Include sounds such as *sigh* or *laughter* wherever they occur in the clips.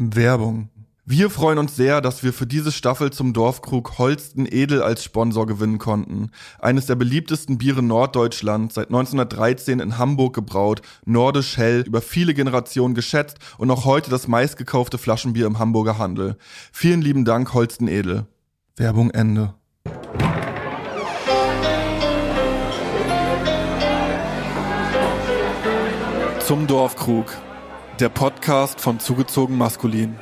Werbung. Wir freuen uns sehr, dass wir für diese Staffel zum Dorfkrug Holsten Edel als Sponsor gewinnen konnten. Eines der beliebtesten Biere Norddeutschlands, seit 1913 in Hamburg gebraut, nordisch hell, über viele Generationen geschätzt und noch heute das meistgekaufte Flaschenbier im Hamburger Handel. Vielen lieben Dank, Holsten Edel. Werbung Ende. Zum Dorfkrug. Der Podcast von Zugezogen Maskulin.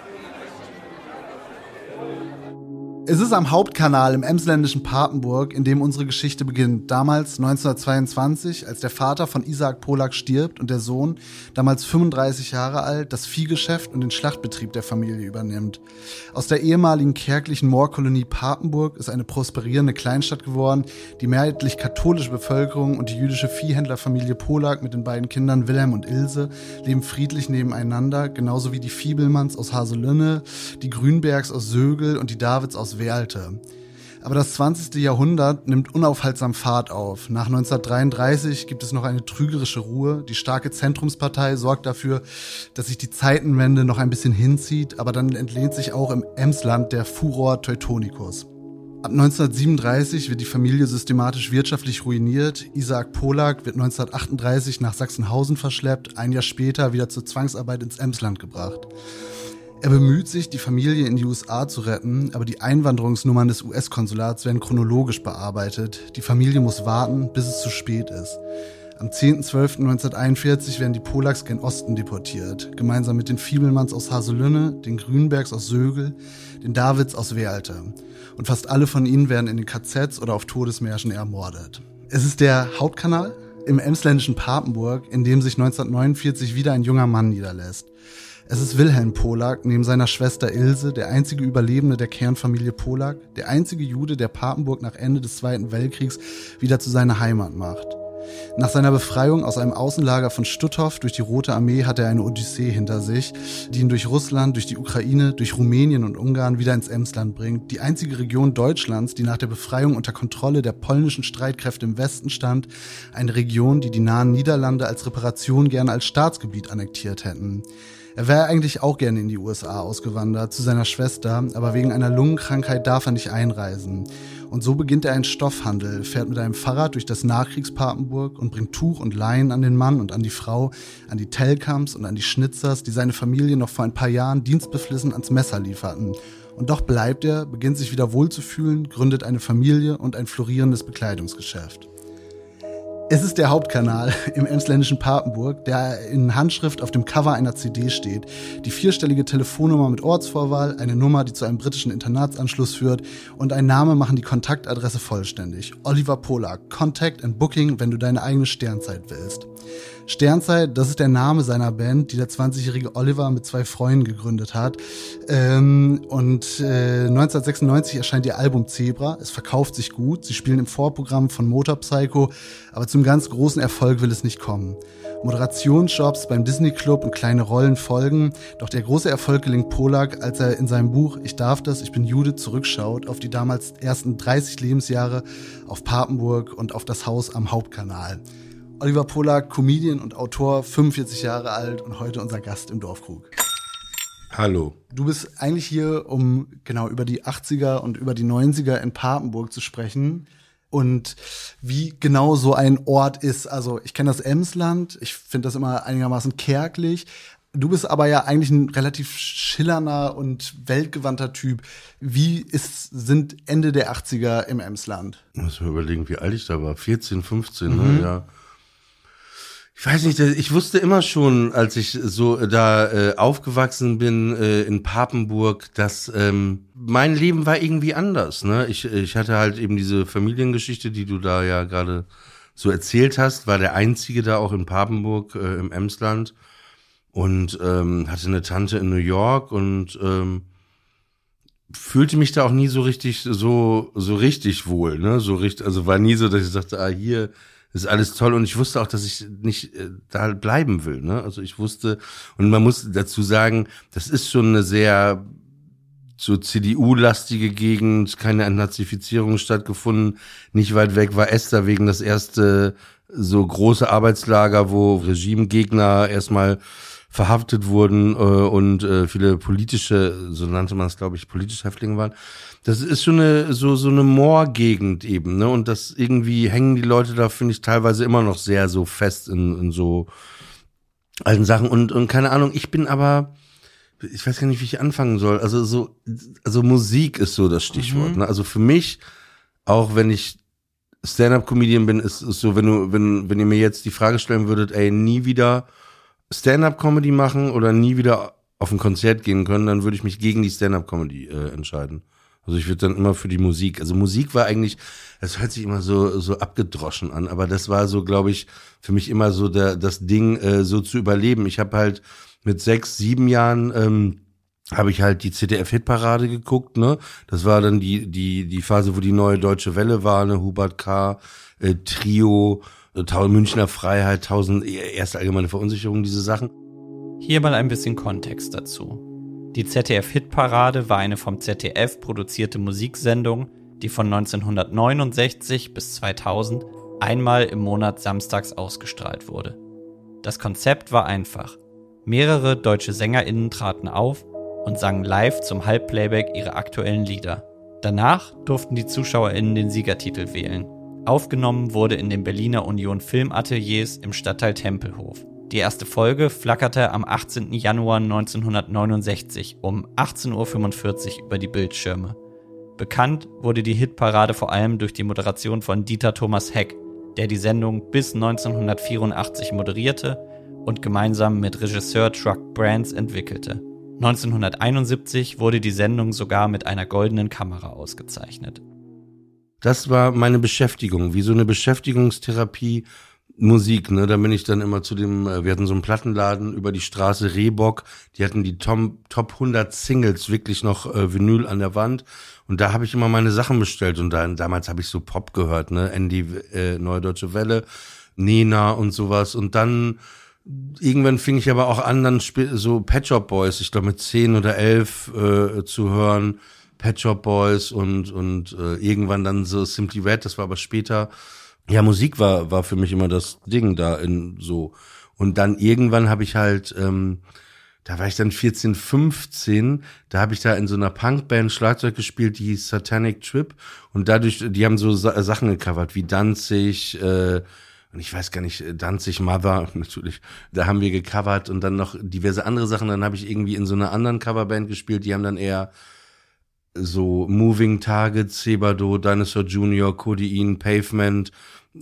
Es ist am Hauptkanal im emsländischen Papenburg, in dem unsere Geschichte beginnt. Damals 1922, als der Vater von Isaac Polak stirbt und der Sohn, damals 35 Jahre alt, das Viehgeschäft und den Schlachtbetrieb der Familie übernimmt. Aus der ehemaligen kärglichen Moorkolonie Papenburg ist eine prosperierende Kleinstadt geworden. Die mehrheitlich katholische Bevölkerung und die jüdische Viehhändlerfamilie Polak mit den beiden Kindern Wilhelm und Ilse leben friedlich nebeneinander, genauso wie die Fiebelmanns aus Haselünne, die Grünbergs aus Sögel und die Davids aus Werlte. Aber das 20. Jahrhundert nimmt unaufhaltsam Fahrt auf. Nach 1933 gibt es noch eine trügerische Ruhe. Die starke Zentrumspartei sorgt dafür, dass sich die Zeitenwende noch ein bisschen hinzieht, aber dann entlehnt sich auch im Emsland der Furor Teutonicus. Ab 1937 wird die Familie systematisch wirtschaftlich ruiniert. Isaac Polak wird 1938 nach Sachsenhausen verschleppt, ein Jahr später wieder zur Zwangsarbeit ins Emsland gebracht. Er bemüht sich, die Familie in die USA zu retten, aber die Einwanderungsnummern des US-Konsulats werden chronologisch bearbeitet. Die Familie muss warten, bis es zu spät ist. Am 10.12.1941 werden die Polaks gen Osten deportiert, gemeinsam mit den Fiebelmanns aus Haselünne, den Grünbergs aus Sögel, den Davids aus Wealte. Und fast alle von ihnen werden in den KZs oder auf Todesmärschen ermordet. Es ist der Hauptkanal im emsländischen Papenburg, in dem sich 1949 wieder ein junger Mann niederlässt. Es ist Wilhelm Polak neben seiner Schwester Ilse, der einzige Überlebende der Kernfamilie Polak, der einzige Jude, der Papenburg nach Ende des Zweiten Weltkriegs wieder zu seiner Heimat macht. Nach seiner Befreiung aus einem Außenlager von Stutthof durch die Rote Armee hat er eine Odyssee hinter sich, die ihn durch Russland, durch die Ukraine, durch Rumänien und Ungarn wieder ins Emsland bringt. Die einzige Region Deutschlands, die nach der Befreiung unter Kontrolle der polnischen Streitkräfte im Westen stand. Eine Region, die die nahen Niederlande als Reparation gerne als Staatsgebiet annektiert hätten. Er wäre eigentlich auch gerne in die USA ausgewandert, zu seiner Schwester, aber wegen einer Lungenkrankheit darf er nicht einreisen. Und so beginnt er einen Stoffhandel, fährt mit einem Fahrrad durch das Nachkriegspapenburg und bringt Tuch und Leinen an den Mann und an die Frau, an die Telkams und an die Schnitzers, die seine Familie noch vor ein paar Jahren dienstbeflissen ans Messer lieferten. Und doch bleibt er, beginnt sich wieder wohlzufühlen, gründet eine Familie und ein florierendes Bekleidungsgeschäft. Es ist der Hauptkanal *laughs* im emsländischen Papenburg, der in Handschrift auf dem Cover einer CD steht. Die vierstellige Telefonnummer mit Ortsvorwahl, eine Nummer, die zu einem britischen Internatsanschluss führt und ein Name machen die Kontaktadresse vollständig. Oliver Polak, Contact and Booking, wenn du deine eigene Sternzeit willst. Sternzeit, das ist der Name seiner Band, die der 20-jährige Oliver mit zwei Freunden gegründet hat. Ähm, und äh, 1996 erscheint ihr Album Zebra. Es verkauft sich gut. Sie spielen im Vorprogramm von Motor Psycho, aber zum ganz großen Erfolg will es nicht kommen. Moderationsjobs beim Disney Club und kleine Rollen folgen, doch der große Erfolg gelingt Polak, als er in seinem Buch Ich darf das, ich bin Jude zurückschaut auf die damals ersten 30 Lebensjahre auf Papenburg und auf das Haus am Hauptkanal. Oliver Polak, Comedian und Autor, 45 Jahre alt und heute unser Gast im Dorfkrug. Hallo. Du bist eigentlich hier, um genau über die 80er und über die 90er in Papenburg zu sprechen und wie genau so ein Ort ist. Also ich kenne das Emsland, ich finde das immer einigermaßen kärglich. Du bist aber ja eigentlich ein relativ schillernder und weltgewandter Typ. Wie ist, sind Ende der 80er im Emsland? Ich muss mir überlegen, wie alt ich da war. 14, 15, ne? mhm. ne? ja. Ich weiß nicht, ich wusste immer schon, als ich so da äh, aufgewachsen bin äh, in Papenburg, dass ähm, mein Leben war irgendwie anders. Ne? Ich, ich hatte halt eben diese Familiengeschichte, die du da ja gerade so erzählt hast, war der einzige da auch in Papenburg äh, im Emsland und ähm, hatte eine Tante in New York und ähm, fühlte mich da auch nie so richtig so so richtig wohl, ne? So richtig, also war nie so, dass ich sagte, ah hier ist alles toll und ich wusste auch, dass ich nicht äh, da bleiben will. Ne? Also ich wusste und man muss dazu sagen, das ist schon eine sehr so CDU-lastige Gegend, keine Entnazifizierung stattgefunden. Nicht weit weg war Esther wegen das erste so große Arbeitslager, wo Regimegegner erstmal verhaftet wurden äh, und äh, viele politische, so nannte man es, glaube ich, politische Häftlinge waren. Das ist schon eine so so eine Moorgegend eben, ne? Und das irgendwie hängen die Leute da, finde ich, teilweise immer noch sehr so fest in, in so alten Sachen und und keine Ahnung. Ich bin aber ich weiß gar nicht, wie ich anfangen soll. Also so, also Musik ist so das Stichwort. Mhm. Ne? Also für mich, auch wenn ich Stand-up-Comedian bin, ist es so, wenn du, wenn, wenn ihr mir jetzt die Frage stellen würdet, ey, nie wieder Stand-up-Comedy machen oder nie wieder auf ein Konzert gehen können, dann würde ich mich gegen die Stand-up-Comedy äh, entscheiden. Also ich würde dann immer für die Musik. Also Musik war eigentlich, es hört sich immer so so abgedroschen an, aber das war so, glaube ich, für mich immer so der, das Ding, äh, so zu überleben. Ich habe halt mit sechs, sieben Jahren ähm, habe ich halt die ZDF-Hitparade geguckt, ne? Das war dann die, die, die Phase, wo die neue Deutsche Welle war, ne? Hubert K., äh, Trio, äh, Münchner Freiheit, tausend erste allgemeine Verunsicherung, diese Sachen. Hier mal ein bisschen Kontext dazu. Die ZDF-Hitparade war eine vom ZDF produzierte Musiksendung, die von 1969 bis 2000 einmal im Monat samstags ausgestrahlt wurde. Das Konzept war einfach. Mehrere deutsche SängerInnen traten auf und sangen live zum Halbplayback ihre aktuellen Lieder. Danach durften die ZuschauerInnen den Siegertitel wählen. Aufgenommen wurde in den Berliner Union Filmateliers im Stadtteil Tempelhof. Die erste Folge flackerte am 18. Januar 1969 um 18.45 Uhr über die Bildschirme. Bekannt wurde die Hitparade vor allem durch die Moderation von Dieter Thomas Heck, der die Sendung bis 1984 moderierte und gemeinsam mit Regisseur Truck Brands entwickelte. 1971 wurde die Sendung sogar mit einer goldenen Kamera ausgezeichnet. Das war meine Beschäftigung, wie so eine Beschäftigungstherapie Musik, ne? Da bin ich dann immer zu dem, äh, wir hatten so einen Plattenladen über die Straße Rehbock, die hatten die Tom, Top 100 Singles wirklich noch äh, Vinyl an der Wand und da habe ich immer meine Sachen bestellt und dann damals habe ich so Pop gehört, ne? Andy äh, Neue Deutsche Welle, Nena und sowas und dann irgendwann fing ich aber auch an, dann so Pet Shop Boys, ich glaube mit zehn oder elf äh, zu hören, Pet Shop Boys und und äh, irgendwann dann so Simply Red, das war aber später. Ja, Musik war war für mich immer das Ding da in so. Und dann irgendwann habe ich halt ähm, da war ich dann 14, 15, da habe ich da in so einer Punkband Schlagzeug gespielt, die Satanic Trip. Und dadurch die haben so Sa Sachen gecovert wie Danzig, äh, und ich weiß gar nicht, Danzig Mother, *laughs* natürlich, da haben wir gecovert und dann noch diverse andere Sachen. Dann habe ich irgendwie in so einer anderen Coverband gespielt, die haben dann eher so Moving Targets, Sebado, Dinosaur Junior, Codein, Pavement,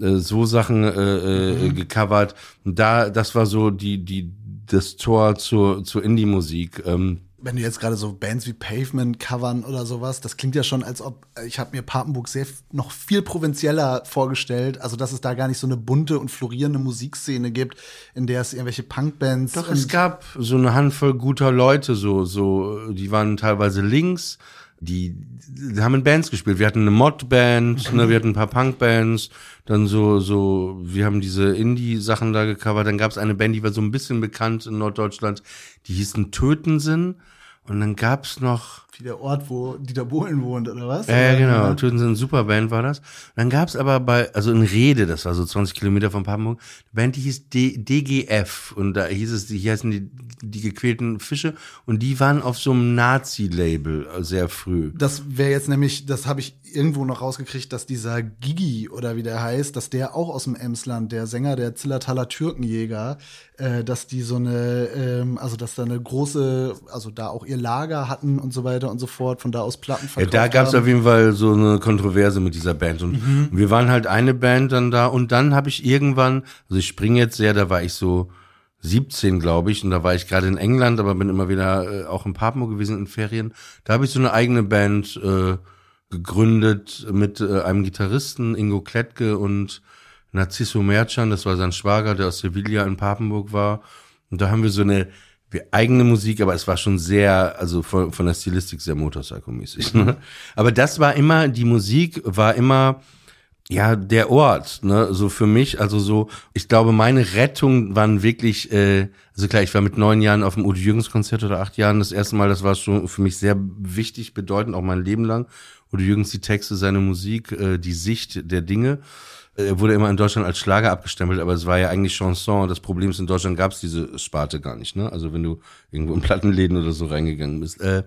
äh, so Sachen äh, äh, mhm. gecovert. Und da, das war so die, die, das Tor zur, zur Indie-Musik. Ähm, wenn du jetzt gerade so Bands wie Pavement covern oder sowas, das klingt ja schon, als ob äh, ich habe mir Papenburg sehr noch viel provinzieller vorgestellt, also dass es da gar nicht so eine bunte und florierende Musikszene gibt, in der es irgendwelche Punkbands Doch es gab so eine Handvoll guter Leute so so, die waren teilweise links, die, haben in Bands gespielt. Wir hatten eine Mod-Band, ne, wir hatten ein paar Punk-Bands, dann so, so, wir haben diese Indie-Sachen da gecovert. Dann gab es eine Band, die war so ein bisschen bekannt in Norddeutschland, die hießen Tötensinn. Und dann gab's noch. Wie der Ort, wo Dieter Bohlen wohnt, oder was? Ja, äh, genau. Töten sind Superband war das. Dann gab's aber bei, also in Rede, das war so 20 Kilometer von Papenburg, eine Band, die hieß D DGF. Und da hieß es, hier heißen die, die gequälten Fische. Und die waren auf so einem Nazi-Label äh, sehr früh. Das wäre jetzt nämlich, das habe ich irgendwo noch rausgekriegt, dass dieser Gigi oder wie der heißt, dass der auch aus dem Emsland, der Sänger der Zillertaler Türkenjäger, äh, dass die so eine, ähm, also dass da eine große, also da auch ihr Lager hatten und so weiter und so fort, von da aus Platten verkauft Ja, da gab es auf jeden Fall so eine Kontroverse mit dieser Band und mhm. wir waren halt eine Band dann da und dann habe ich irgendwann, also ich springe jetzt sehr, da war ich so 17, glaube ich, und da war ich gerade in England, aber bin immer wieder äh, auch in Papmo gewesen in Ferien. Da habe ich so eine eigene Band äh, gegründet mit äh, einem Gitarristen, Ingo Klettke und Narciso Merchan, das war sein Schwager, der aus Sevilla in Papenburg war. Und da haben wir so eine wir eigene Musik, aber es war schon sehr, also von, von der Stilistik sehr Motorcycle-mäßig. Ne? Aber das war immer, die Musik war immer, ja, der Ort, ne, so für mich, also so, ich glaube, meine Rettung waren wirklich, äh, also klar, ich war mit neun Jahren auf dem Udo Jürgens Konzert oder acht Jahren das erste Mal, das war schon für mich sehr wichtig, bedeutend, auch mein Leben lang. Udo Jürgens, die Texte, seine Musik, äh, die Sicht der Dinge. Er wurde immer in Deutschland als Schlager abgestempelt, aber es war ja eigentlich Chanson. Das Problem ist, in Deutschland gab es diese Sparte gar nicht, ne? Also wenn du irgendwo in Plattenläden oder so reingegangen bist. Äh,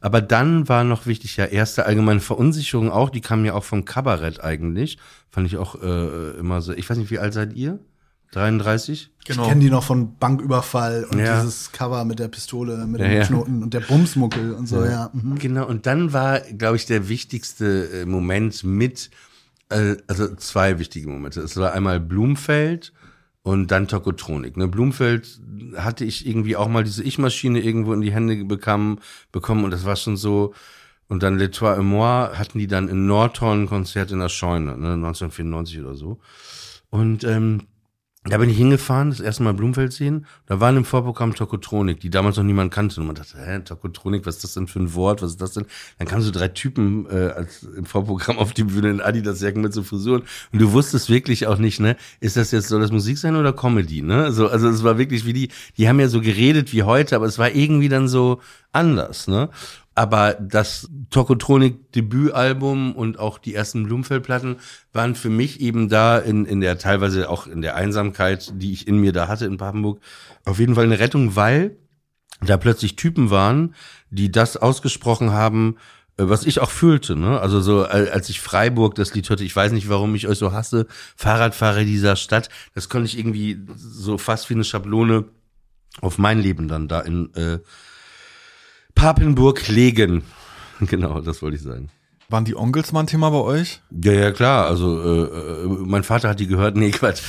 aber dann war noch wichtig ja erste allgemeine Verunsicherung auch, die kam ja auch vom Kabarett eigentlich. Fand ich auch äh, immer so. Ich weiß nicht, wie alt seid ihr? 33? Genau. Ich kenne die noch von Banküberfall und Ja. dieses Cover mit der Pistole, mit Ja, dem ja. Knoten und der Bumsmuckel und so, ja. Mhm. Genau, und dann war, glaube ich, der wichtigste äh, Moment mit, äh, also zwei wichtige Momente. Es war einmal Blumfeld und dann Tokotronik. Ne? Blumfeld hatte ich irgendwie auch mal diese Ich-Maschine irgendwo in die Hände bekommen, bekommen und das war schon so. Und dann Les et Moi hatten die dann in Nordhorn ein Konzert in der Scheune, ne? 1994 oder so. Und ähm, da bin ich hingefahren, das erste Mal Blumfeld sehen. Da waren im Vorprogramm Tokotronik, die damals noch niemand kannte. Und man dachte, hä, Tokotronik, was ist das denn für ein Wort? Was ist das denn? Dann kamen so drei Typen äh, als im Vorprogramm auf die Bühne in Adidas-Jacken mit so Frisuren. Und du wusstest wirklich auch nicht, ne, ist das jetzt, soll das Musik sein oder Comedy? Ne? So, also es war wirklich wie die, die haben ja so geredet wie heute, aber es war irgendwie dann so anders, ne? Aber das Tokotronik-Debütalbum und auch die ersten Blumfeld-Platten waren für mich eben da in, in der teilweise auch in der Einsamkeit, die ich in mir da hatte in Papenburg, auf jeden Fall eine Rettung, weil da plötzlich Typen waren, die das ausgesprochen haben, äh, was ich auch fühlte, ne? Also so, al- als ich Freiburg das Lied hörte, ich weiß nicht, warum ich euch so hasse, Fahrradfahrer dieser Stadt, das konnte ich irgendwie so fast wie eine Schablone auf mein Leben dann da in äh, Papenburg legen. *laughs* Genau, das wollte ich sagen. Waren die Onkels mal ein Thema bei euch? Ja, ja, klar. Also äh, äh, mein Vater hat die gehört. Nee, Quatsch.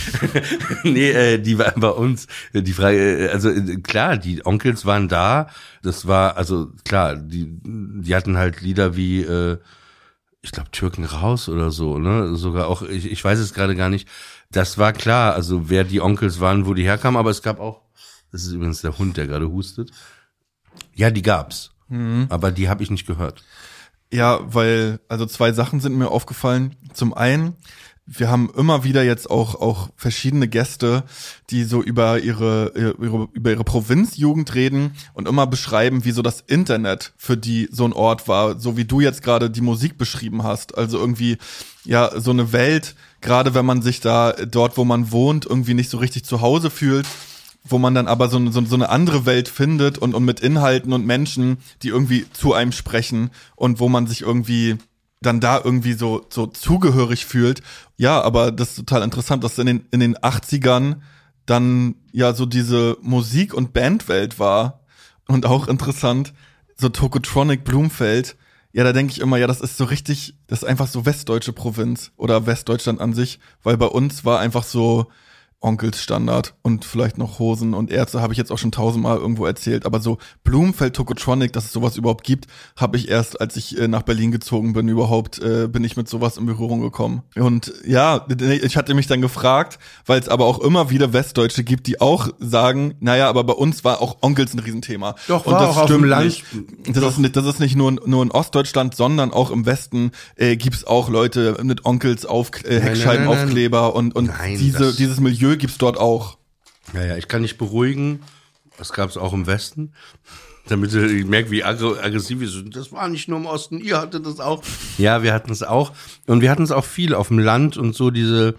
*laughs* nee, äh, die waren bei uns. Äh, Die Frage, äh, also äh, klar, die Onkels waren da. Das war, also klar, die, die hatten halt Lieder wie, äh, ich glaube, Türken raus oder so, ne? Sogar auch, ich, ich weiß es gerade gar nicht. Das war klar, also wer die Onkels waren, wo die herkamen, aber es gab auch, das ist übrigens der Hund, der gerade hustet. Ja, die gab's. Aber die habe ich nicht gehört. Ja, weil, also zwei Sachen sind mir aufgefallen. Zum einen, wir haben immer wieder jetzt auch, auch verschiedene Gäste, die so über ihre, ihre, über ihre Provinzjugend reden und immer beschreiben, wie so das Internet für die so ein Ort war, so wie du jetzt gerade die Musik beschrieben hast. Also irgendwie, ja, so eine Welt, gerade wenn man sich da dort, wo man wohnt, irgendwie nicht so richtig zu Hause fühlt wo man dann aber so, eine- so, so eine andere Welt findet und, und mit Inhalten und Menschen, die irgendwie zu einem sprechen und wo man sich irgendwie dann da irgendwie so, so zugehörig fühlt. Ja, aber das ist total interessant, dass in den, in den 80ern dann ja so diese Musik- und Bandwelt war. Und auch interessant, so Tokotronic Blumfeld. Ja, da denke ich immer, ja, das ist so richtig, das ist einfach so westdeutsche Provinz oder Westdeutschland an sich, weil bei uns war einfach so Onkels Standard und vielleicht noch Hosen und Ärzte habe ich jetzt auch schon tausendmal irgendwo erzählt, aber so Blumenfeld Tokotronic, dass es sowas überhaupt gibt, habe ich erst, als ich äh, nach Berlin gezogen bin, überhaupt äh, bin ich mit sowas in Berührung gekommen. Und ja, ich hatte mich dann gefragt, weil es aber auch immer wieder Westdeutsche gibt, die auch sagen, naja, aber bei uns war auch Onkels ein Riesenthema. Doch, und war das auch auf stimmt dem Land. Nicht. Das ist nicht, das ist nicht nur, nur in Ostdeutschland, sondern auch im Westen äh, gibt's auch Leute mit Onkels auf äh, Heckscheibenaufkleber und und Nein, diese dieses Milieu gibt's dort auch. Ja, ja, ich kann dich beruhigen. Das gab es auch im Westen. *laughs* Damit ich merke, wie aggr- aggressiv wir sind. Das war nicht nur im Osten, ihr hattet das auch. Ja, wir hatten es auch. Und wir hatten es auch viel auf dem Land und so diese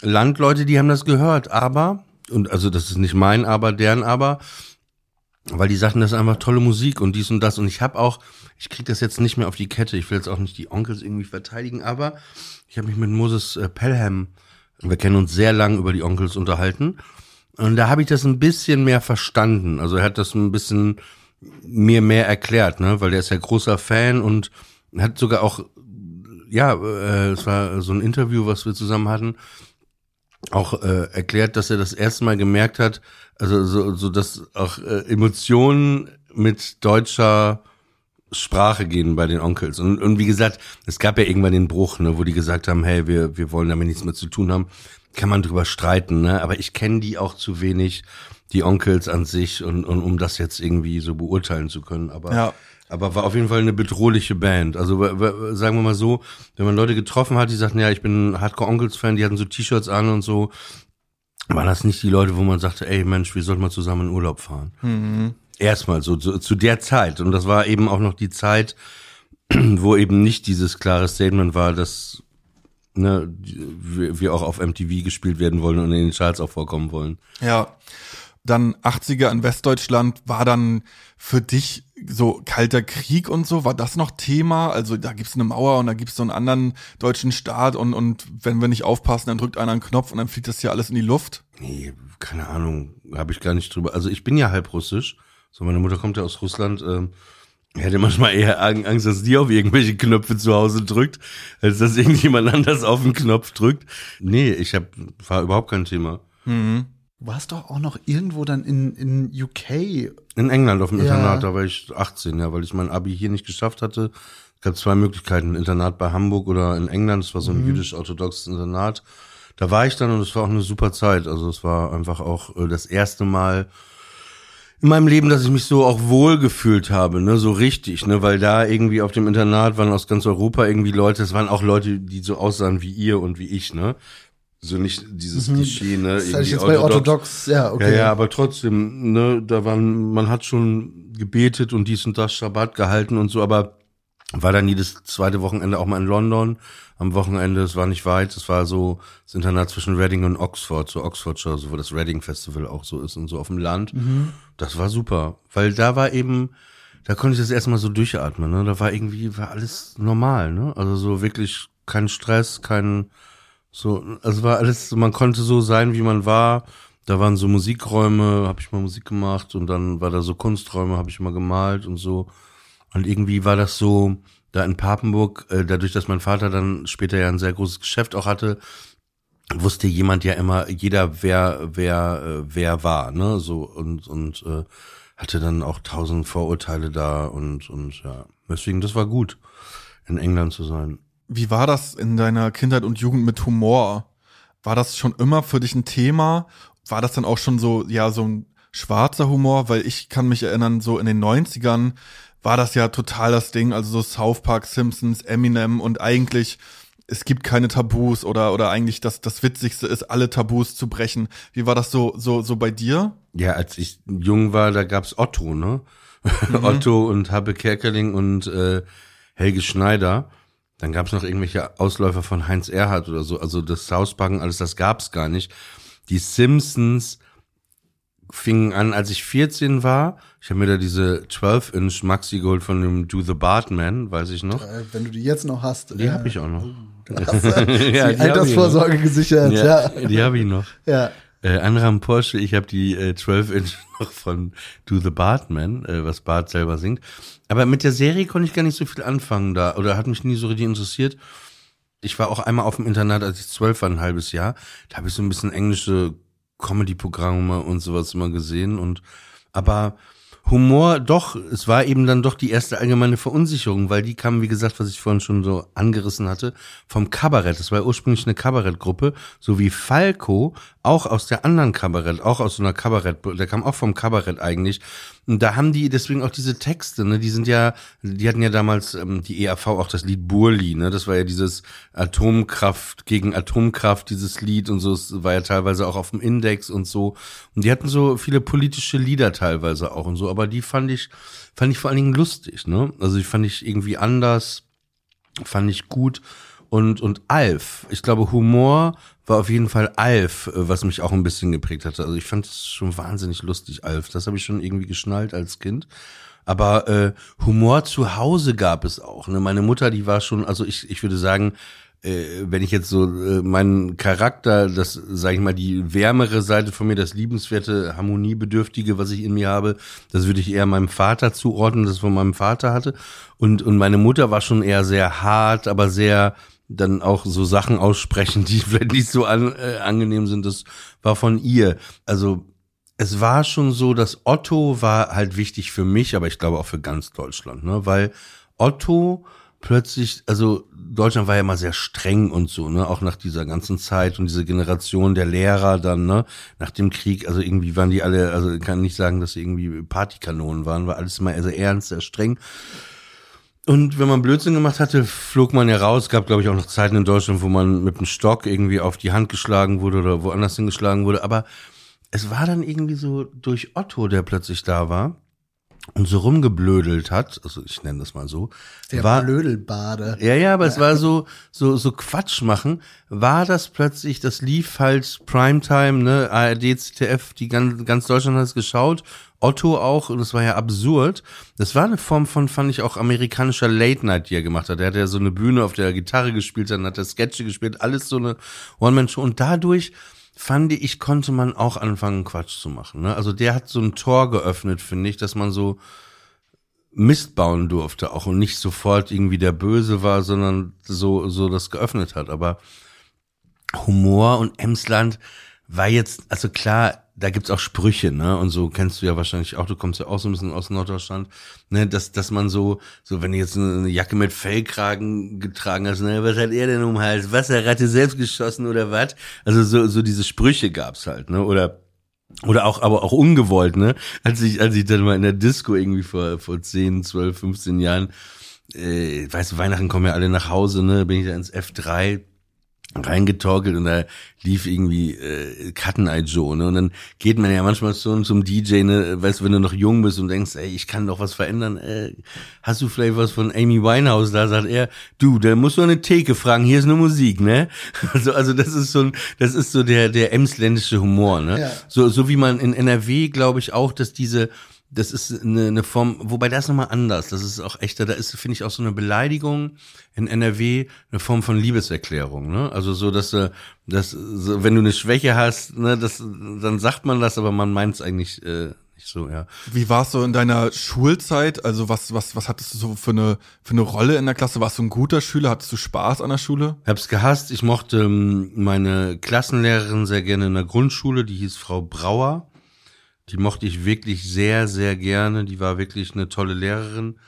Landleute, die haben das gehört. Aber, und also das ist nicht mein Aber, deren Aber, weil die sagten, das ist einfach tolle Musik und dies und das. Und ich habe auch, ich krieg das jetzt nicht mehr auf die Kette. Ich will jetzt auch nicht die Onkels irgendwie verteidigen, aber ich habe mich mit Moses äh, Pelham, wir kennen uns sehr lang über die Onkels unterhalten. Und da habe ich das ein bisschen mehr verstanden. Also er hat das ein bisschen mir mehr erklärt, ne, weil der ist ja großer Fan und hat sogar auch, ja, äh, es war so ein Interview, was wir zusammen hatten, auch äh, erklärt, dass er das erste Mal gemerkt hat, also so, so dass auch äh, Emotionen mit deutscher Sprache gehen bei den Onkels. Und, und wie gesagt, es gab ja irgendwann den Bruch, ne, wo die gesagt haben, hey, wir, wir wollen damit nichts mehr zu tun haben. Kann man drüber streiten, ne? Aber ich kenne die auch zu wenig, die Onkels an sich, und, und um das jetzt irgendwie so beurteilen zu können. Aber Ja. aber war auf jeden Fall eine bedrohliche Band. Also sagen wir mal so, wenn man Leute getroffen hat, die sagten, ja, ich bin Hardcore Onkels Fan, die hatten so T-Shirts an und so, waren das nicht die Leute, wo man sagte, ey Mensch, wir sollten mal zusammen in Urlaub fahren. Erstmal so, so zu der Zeit. Und das war eben auch noch die Zeit, *clears throat* wo eben nicht dieses klare Statement war, dass ne, wir, auch auf MTV gespielt werden wollen und in den Charts auch vorkommen wollen. Ja. Dann 80er in Westdeutschland war dann für dich so kalter Krieg und so, war das noch Thema? Also da gibt's eine Mauer und da gibt's so einen anderen deutschen Staat und, und wenn wir nicht aufpassen, dann drückt einer einen Knopf und dann fliegt das hier alles in die Luft? Nee, keine Ahnung, habe ich gar nicht drüber. Also ich bin ja halb russisch. So, meine Mutter kommt ja aus Russland. Ähm, hätte manchmal eher Angst, dass die auf irgendwelche Knöpfe zu Hause drückt, als dass irgendjemand anders auf den Knopf drückt. Nee, ich hab, war überhaupt kein Thema. Mhm. Du warst doch auch noch irgendwo dann in, in UK. In England auf dem Ja. Internat, da war ich 18, ja, weil ich mein Abi hier nicht geschafft hatte. Es gab zwei Möglichkeiten, Internat bei Hamburg oder in England, das war so ein jüdisch-orthodoxes Internat. Da war ich dann und es war auch eine super Zeit. Also es war einfach auch äh, das erste Mal in meinem Leben, dass ich mich so auch wohl gefühlt habe, ne, so richtig, ne, weil da irgendwie auf dem Internat waren aus ganz Europa irgendwie Leute, es waren auch Leute, die so aussahen wie ihr und wie ich, ne. So nicht dieses Klischee, ne. Mhm. Das ich irgendwie jetzt bei orthodox, ja, okay. ja, ja, aber trotzdem, ne, da waren, man hat schon gebetet und dies und das Schabbat gehalten und so, aber war dann jedes zweite Wochenende auch mal in London. Am Wochenende, es war nicht weit, es war so das Internat zwischen Reading und Oxford, so Oxfordshire, so wo das Reading Festival auch so ist und so auf dem Land. Das war super, weil da war eben, da konnte ich das erstmal so durchatmen, ne? Da war irgendwie, war alles normal, ne? Also so wirklich kein Stress, kein, so, also war alles, man konnte so sein, wie man war. Da waren so Musikräume, habe ich mal Musik gemacht und dann war da so Kunsträume, habe ich mal gemalt und so. Und irgendwie war das so, da in Papenburg, äh, dadurch, dass mein Vater dann später ja ein sehr großes Geschäft auch hatte, wusste jemand ja immer, jeder wer, wer, äh, wer war, ne, so und und äh, hatte dann auch tausend Vorurteile da und und ja, deswegen das war gut, in England zu sein. Wie war das in deiner Kindheit und Jugend mit Humor? War das schon immer für dich ein Thema? War das dann auch schon so, ja, so ein schwarzer Humor? Weil ich kann mich erinnern, so in den 90ern war das ja total das Ding, also so South Park, Simpsons, Eminem und eigentlich, es gibt keine Tabus oder, oder eigentlich das, das Witzigste ist, alle Tabus zu brechen. Wie war das so, so, so bei dir? Ja, als ich jung war, da gab's Otto, ne? *laughs* Otto und Habe Kerkeling und äh, Helge Schneider. Dann gab's noch irgendwelche Ausläufer von Heinz Erhardt oder so. Also das und alles, das gab's gar nicht. Die Simpsons fingen an, als ich 14 war. Ich habe mir da diese 12-Inch Maxi Gold von dem Do the Bartman, weiß ich noch. Äh, Wenn du die jetzt noch hast. Die äh, habe ich auch noch. *laughs* die Ja, die Altersvorsorge gesichert, ja. Ja, die habe ich noch. Ja. Äh, andere haben Porsche, ich habe die äh, 12 Inch *laughs* noch von Do the Bartman, äh, was Bart selber singt. Aber mit der Serie konnte ich gar nicht so viel anfangen da oder hat mich nie so richtig interessiert. Ich war auch einmal auf dem Internat, als ich zwölf war, ein halbes Jahr. Da habe ich so ein bisschen englische Comedy-Programme und sowas immer gesehen und aber Humor, doch, es war eben dann doch die erste allgemeine Verunsicherung, weil die kam, wie gesagt, was ich vorhin schon so angerissen hatte, vom Kabarett. Das war ursprünglich eine Kabarettgruppe, so wie Falco, auch aus der anderen Kabarett, auch aus so einer Kabarett, der kam auch vom Kabarett eigentlich. Und da haben die deswegen auch diese Texte, ne, die sind ja, die hatten ja damals ähm, die EAV auch das Lied Burli, ne, das war ja dieses Atomkraft gegen Atomkraft, dieses Lied und so, es war ja teilweise auch auf dem Index und so. Und die hatten so viele politische Lieder teilweise auch und so, aber die fand ich, fand ich vor allen Dingen lustig, ne, also die fand ich irgendwie anders, fand ich gut und und Alf. Ich glaube Humor war auf jeden Fall Alf, äh, was mich auch ein bisschen geprägt hatte. Also ich fand es schon wahnsinnig lustig Alf. Das habe ich schon irgendwie geschnallt als Kind. Aber äh, Humor zu Hause gab es auch. Ne? Meine Mutter, die war schon, also ich ich würde sagen, äh, wenn ich jetzt so äh, meinen Charakter, das sage ich mal die wärmere Seite von mir, das liebenswerte, harmoniebedürftige, was ich in mir habe, das würde ich eher meinem Vater zuordnen, das von meinem Vater hatte. Und und meine Mutter war schon eher sehr hart, aber sehr dann auch so Sachen aussprechen, *laughs* die vielleicht nicht so an, äh, angenehm sind. Das war von ihr. Also es war schon so, dass Otto war halt wichtig für mich, aber ich glaube auch für ganz Deutschland, ne? Weil Otto plötzlich, also Deutschland war ja immer sehr streng und so, ne, auch nach dieser ganzen Zeit und diese Generation der Lehrer dann, ne, nach dem Krieg, also irgendwie waren die alle, also kann nicht sagen, dass sie irgendwie Partykanonen waren, war alles immer sehr ernst, sehr streng. Und wenn man Blödsinn gemacht hatte, flog man ja raus. Gab, glaube ich, auch noch Zeiten in Deutschland, wo man mit einem Stock irgendwie auf die Hand geschlagen wurde oder woanders hingeschlagen wurde. Aber es war dann irgendwie so durch Otto, der plötzlich da war, und so rumgeblödelt hat, also ich nenne das mal so, Der war, Blödelbade. ja, ja, aber es war so, so, so Quatsch machen, war das plötzlich, das lief halt Primetime, ne, ARD, ZDF, die ganz, ganz Deutschland hat es geschaut, Otto auch, und es war ja absurd. Das war eine Form von, fand ich auch, amerikanischer Late Night, die er gemacht hat. Er hat ja so eine Bühne, auf der er Gitarre gespielt hat, dann hat er Sketche gespielt, alles so eine One-Man-Show, und dadurch, fand ich, konnte man auch anfangen, Quatsch zu machen. Ne? Also der hat so ein Tor geöffnet, finde ich, dass man so Mist bauen durfte auch und nicht sofort irgendwie der Böse war, sondern so, so das geöffnet hat. Aber Humor und Emsland war jetzt, also klar, da gibt's auch Sprüche, ne? Und so kennst du ja wahrscheinlich auch, du kommst ja auch so ein bisschen aus Norddeutschland, ne, dass, dass man so, so wenn du jetzt eine Jacke mit Fellkragen getragen hast, ne, was hat er denn um Hals? Wasserratte selbst geschossen oder was? Also so, so diese Sprüche gab's halt, ne? Oder oder auch, aber auch ungewollt, ne? Als ich, als ich dann mal in der Disco irgendwie vor, vor 10, 12, 15 Jahren, äh, weißt du, Weihnachten kommen ja alle nach Hause, ne? Bin ich da ins F3 reingetorkelt und da lief irgendwie äh, Cutten Eye Joe, ne? Und dann geht man ja manchmal so zum DJ, ne, weißt du, wenn du noch jung bist und denkst, ey, ich kann doch was verändern, äh, hast du vielleicht was von Amy Winehouse? Da sagt er, du, da musst du eine Theke fragen, hier ist nur Musik, ne? *laughs* Also, also das ist so ein, das ist so der, der emsländische Humor, ne? Ja. So, so wie man in NRW, glaube ich, auch, dass diese, das ist eine, eine Form, wobei das nochmal anders, das ist auch echter, da ist, finde ich, auch so eine Beleidigung in NRW eine Form von Liebeserklärung, ne? Also so, dass du, dass, so, wenn du eine Schwäche hast, ne, das, dann sagt man das, aber man meint es eigentlich äh, nicht so, ja. Wie warst du in deiner Schulzeit? Also was, was, was hattest du so für eine, für eine Rolle in der Klasse? Warst du ein guter Schüler? Hattest du Spaß an der Schule? Hab's gehasst. Ich mochte ähm, meine Klassenlehrerin sehr gerne in der Grundschule, die hieß Frau Brauer. Die mochte ich wirklich sehr, sehr gerne. Die war wirklich eine tolle Lehrerin.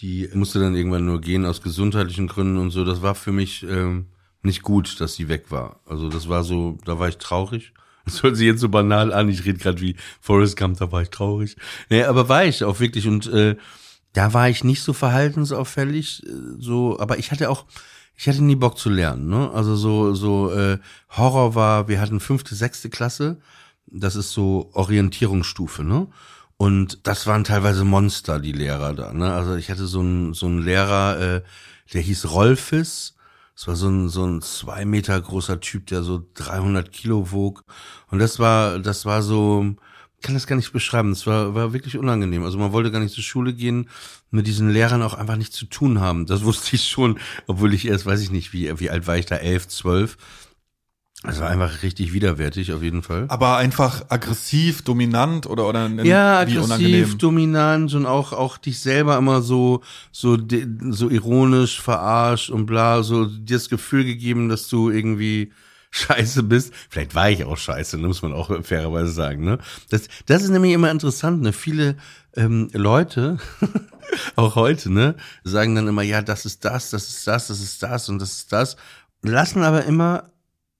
Die musste dann irgendwann nur gehen aus gesundheitlichen Gründen und so. Das war für mich ähm, nicht gut, dass sie weg war. Also das war so, da war ich traurig. *laughs* Das hört sich jetzt so banal an. Ich rede gerade wie Forrest Gump, da war ich traurig. Nee, aber war ich auch wirklich. Und äh, da war ich nicht so verhaltensauffällig. äh, So, aber ich hatte auch, ich hatte nie Bock zu lernen. Ne? Also so, so äh, Horror war, wir hatten fünfte, sechste Klasse. Das ist so Orientierungsstufe, ne? Und das waren teilweise Monster, die Lehrer da. Ne? Also ich hatte so einen so einen Lehrer, äh, der hieß Rolfis. Das war so ein so ein zwei Meter großer Typ, der so 300 Kilo wog. Und das war das war so, kann das gar nicht beschreiben. Das war war wirklich unangenehm. Also man wollte gar nicht zur Schule gehen, mit diesen Lehrern auch einfach nichts zu tun haben. Das *laughs* wusste ich schon, obwohl ich erst, weiß ich nicht, wie wie alt war ich da, elf, zwölf. War einfach richtig widerwärtig auf jeden Fall. Aber einfach aggressiv, dominant oder, oder in, Ja, aggressiv, unangenehm? dominant und auch auch dich selber immer so so de- so ironisch verarscht und bla, so dir das Gefühl gegeben, dass du irgendwie *laughs* scheiße bist. Vielleicht war ich auch scheiße, ne, muss man auch fairerweise sagen, ne? Das das ist nämlich immer interessant, ne? Viele ähm, Leute *laughs* auch heute, ne, sagen dann immer, ja, das ist das, das ist das, das ist das und das ist das, lassen aber immer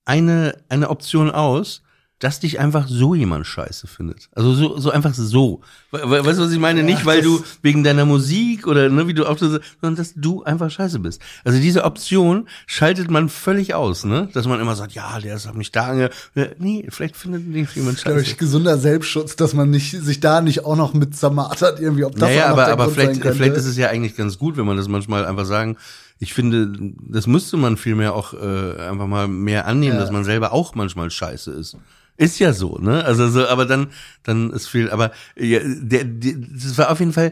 eine, eine Option aus, dass dich einfach so jemand scheiße findet. Also so, so einfach so. We- we- Weißt du, was ich meine? Nicht, weil du wegen deiner Musik oder ne, wie du auch so, sondern dass du einfach scheiße bist. Also diese Option schaltet man völlig aus, ne? Dass man immer sagt, ja, der ist hat mich da ange... Ja, Nee, vielleicht findet dich jemand Glaube scheiße. ich, gesunder Selbstschutz, dass man nicht, sich da nicht auch noch mit zermartert irgendwie, ob das Naja, aber, aber vielleicht, vielleicht ist es ja eigentlich ganz gut, wenn man das manchmal einfach sagen, ich finde, das müsste man vielmehr auch äh, einfach mal mehr annehmen, Ja. dass man selber auch manchmal scheiße ist. Ist ja so, ne? Also so, aber dann, dann ist viel, aber ja, der, der, das war auf jeden Fall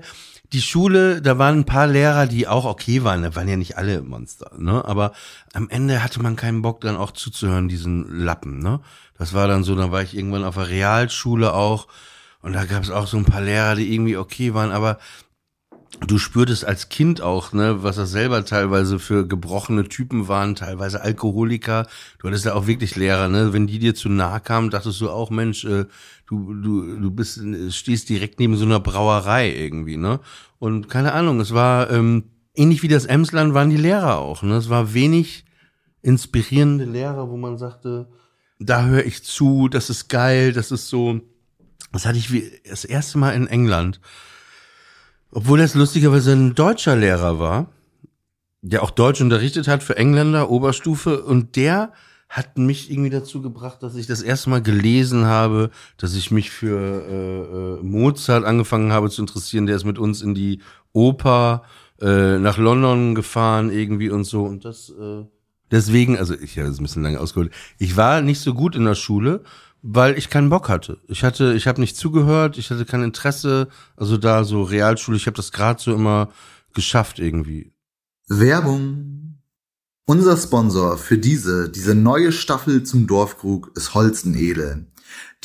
die Schule, da waren ein paar Lehrer, die auch okay waren, da waren ja nicht alle Monster, ne? Aber am Ende hatte man keinen Bock, dann auch zuzuhören, diesen Lappen, ne? Das war dann so, dann war ich irgendwann auf der Realschule auch und da gab es auch so ein paar Lehrer, die irgendwie okay waren, aber du spürtest als Kind auch, ne, was das selber teilweise für gebrochene Typen waren, teilweise Alkoholiker. Du hattest ja auch wirklich Lehrer, ne, wenn die dir zu nahe kamen, dachtest du auch, Mensch, äh, du du du bist stehst direkt neben so einer Brauerei irgendwie, ne? Und keine Ahnung, es war ähm, ähnlich wie das Emsland waren die Lehrer auch, ne? Es war wenig inspirierende Lehrer, wo man sagte, da höre ich zu, das ist geil, das ist so. Das hatte ich wie das erste Mal in England. Obwohl das lustigerweise ein deutscher Lehrer war, der auch Deutsch unterrichtet hat für Engländer, Oberstufe, und der hat mich irgendwie dazu gebracht, dass ich das erste Mal gelesen habe, dass ich mich für äh, äh, Mozart angefangen habe zu interessieren. Der ist mit uns in die Oper äh, nach London gefahren irgendwie und so. Und das äh, deswegen, also ich habe es ein bisschen lange ausgeholt. Ich war nicht so gut in der Schule, weil ich keinen Bock hatte. Ich hatte, ich habe nicht zugehört, ich hatte kein Interesse. Also da so Realschule, ich habe das gerade so immer geschafft irgendwie. Werbung. Unser Sponsor für diese, diese neue Staffel zum Dorfkrug ist Holsten Edel.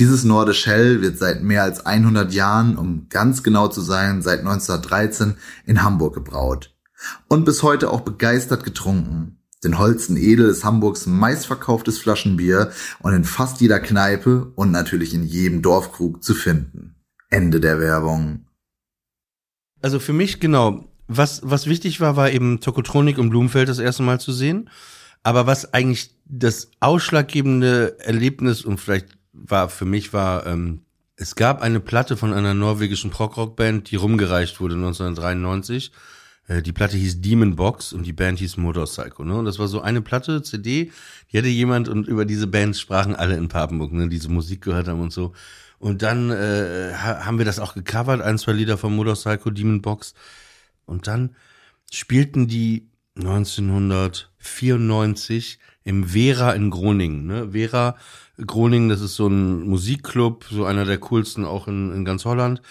Dieses Nordisch Hell wird seit mehr als 100 Jahren, um ganz genau zu sein, seit 1913 in Hamburg gebraut. Und bis heute auch begeistert getrunken. Denn Holsten Edel ist Hamburgs meistverkauftes Flaschenbier und in fast jeder Kneipe und natürlich in jedem Dorfkrug zu finden. Ende der Werbung. Also für mich genau, was, was wichtig war, war eben Tokotronik und Blumenfeld das erste Mal zu sehen. Aber was eigentlich das ausschlaggebende Erlebnis und vielleicht war für mich war, ähm, es gab eine Platte von einer norwegischen Prog-Rock-Band, die rumgereicht wurde 1993. Äh, die Platte hieß Demon Box und die Band hieß Motorcycle. Ne? Und das war so eine Platte, CD, die hatte jemand und über diese Band sprachen alle in Papenburg, ne? diese Musik gehört haben und so. Und dann äh, haben wir das auch gecovert, ein, zwei Lieder von Motorcycle, Demon Box. Und dann spielten die 1994 im Vera in Groningen. Ne? Vera Groningen, das ist so ein Musikclub, so einer der coolsten auch in, in ganz Holland.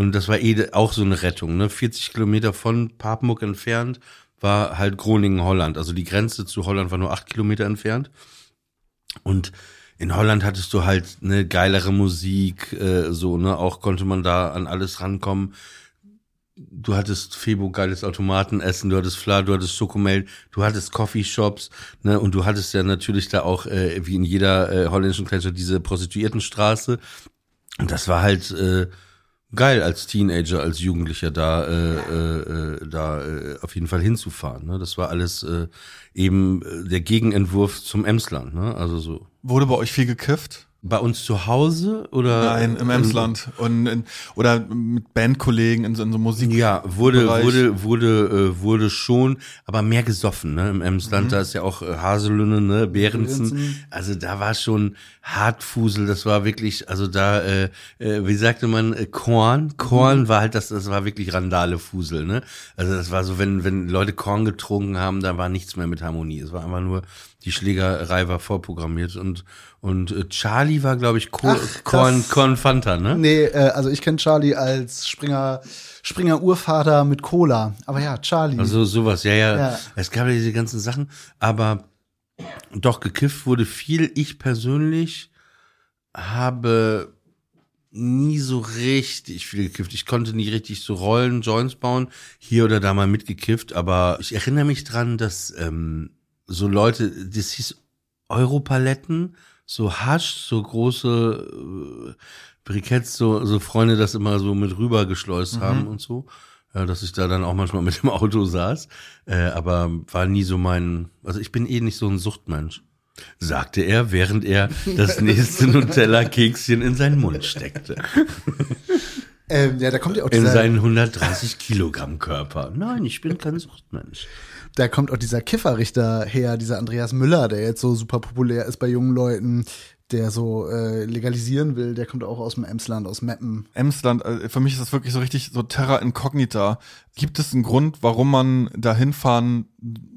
Und das war eh auch so eine Rettung. Ne? 40 Kilometer von Papenburg entfernt war halt Groningen, Holland. Also die Grenze zu Holland war nur acht Kilometer entfernt. Und in Holland hattest du halt eine geilere Musik, äh, so, ne, auch konnte man da an alles rankommen du hattest Febo geiles Automatenessen, du hattest Fla, du hattest Schokomel, du hattest Coffeeshops, ne, und du hattest ja natürlich da auch, äh, wie in jeder äh, holländischen Kleinstadt, diese Prostituiertenstraße. Und das war halt äh, geil als Teenager, als Jugendlicher da, äh, äh, äh da äh, auf jeden Fall hinzufahren. Ne? Das war alles äh, eben äh, der Gegenentwurf zum Emsland, ne? Also so. Wurde bei euch viel gekifft? Bei uns zu Hause oder? Nein, im Emsland und in, oder mit Bandkollegen in so, in so Musik. Ja, wurde wurde wurde äh, wurde schon, aber mehr gesoffen, ne? Im Emsland, mhm. da ist ja auch äh, Haselünne, ne, Behrensen. Also da war schon Hartfusel, das war wirklich, also da, äh, äh, wie sagte man, äh, Korn, Korn mhm. war halt das, das war wirklich Randale Fusel, ne? Also das war so, wenn wenn Leute Korn getrunken haben, da war nichts mehr mit Harmonie. Es war einfach nur die Schlägerei war vorprogrammiert und und äh, Charlie war, glaube ich, Co Ach, Korn, Korn Fanta, ne? Nee, äh, also ich kenne Charlie als Springer, Springer Urvater mit Cola. Aber ja, Charlie. Also sowas, ja, ja. ja. Es gab ja diese ganzen Sachen, aber doch gekifft wurde viel. Ich persönlich habe nie so richtig viel gekifft. Ich konnte nie richtig so Rollen, Joints bauen, hier oder da mal mitgekifft, aber ich erinnere mich dran, dass ähm, so Leute, das hieß Europaletten, so Hasch, so große äh, Briketts, so, so Freunde das immer so mit rüber geschleust mhm. haben und so. Ja, dass ich da dann auch manchmal mit dem Auto saß. Äh, aber war nie so mein, also ich bin eh nicht so ein Suchtmensch. Sagte er, während er das nächste *laughs* Nutella-Kekschen in seinen Mund steckte. *laughs* Ähm, ja, da kommt ja auch dieser, In seinen 130 Kilogramm Körper. Nein, ich bin kein Suchtmensch da kommt auch dieser Kifferrichter her, dieser Andreas Müller, der jetzt so super populär ist bei jungen Leuten, der so äh, legalisieren will, der kommt auch aus dem Emsland, aus Meppen. Emsland, äh, für mich ist das wirklich so richtig so Terra Incognita. Gibt es einen Grund, warum man da hinfahren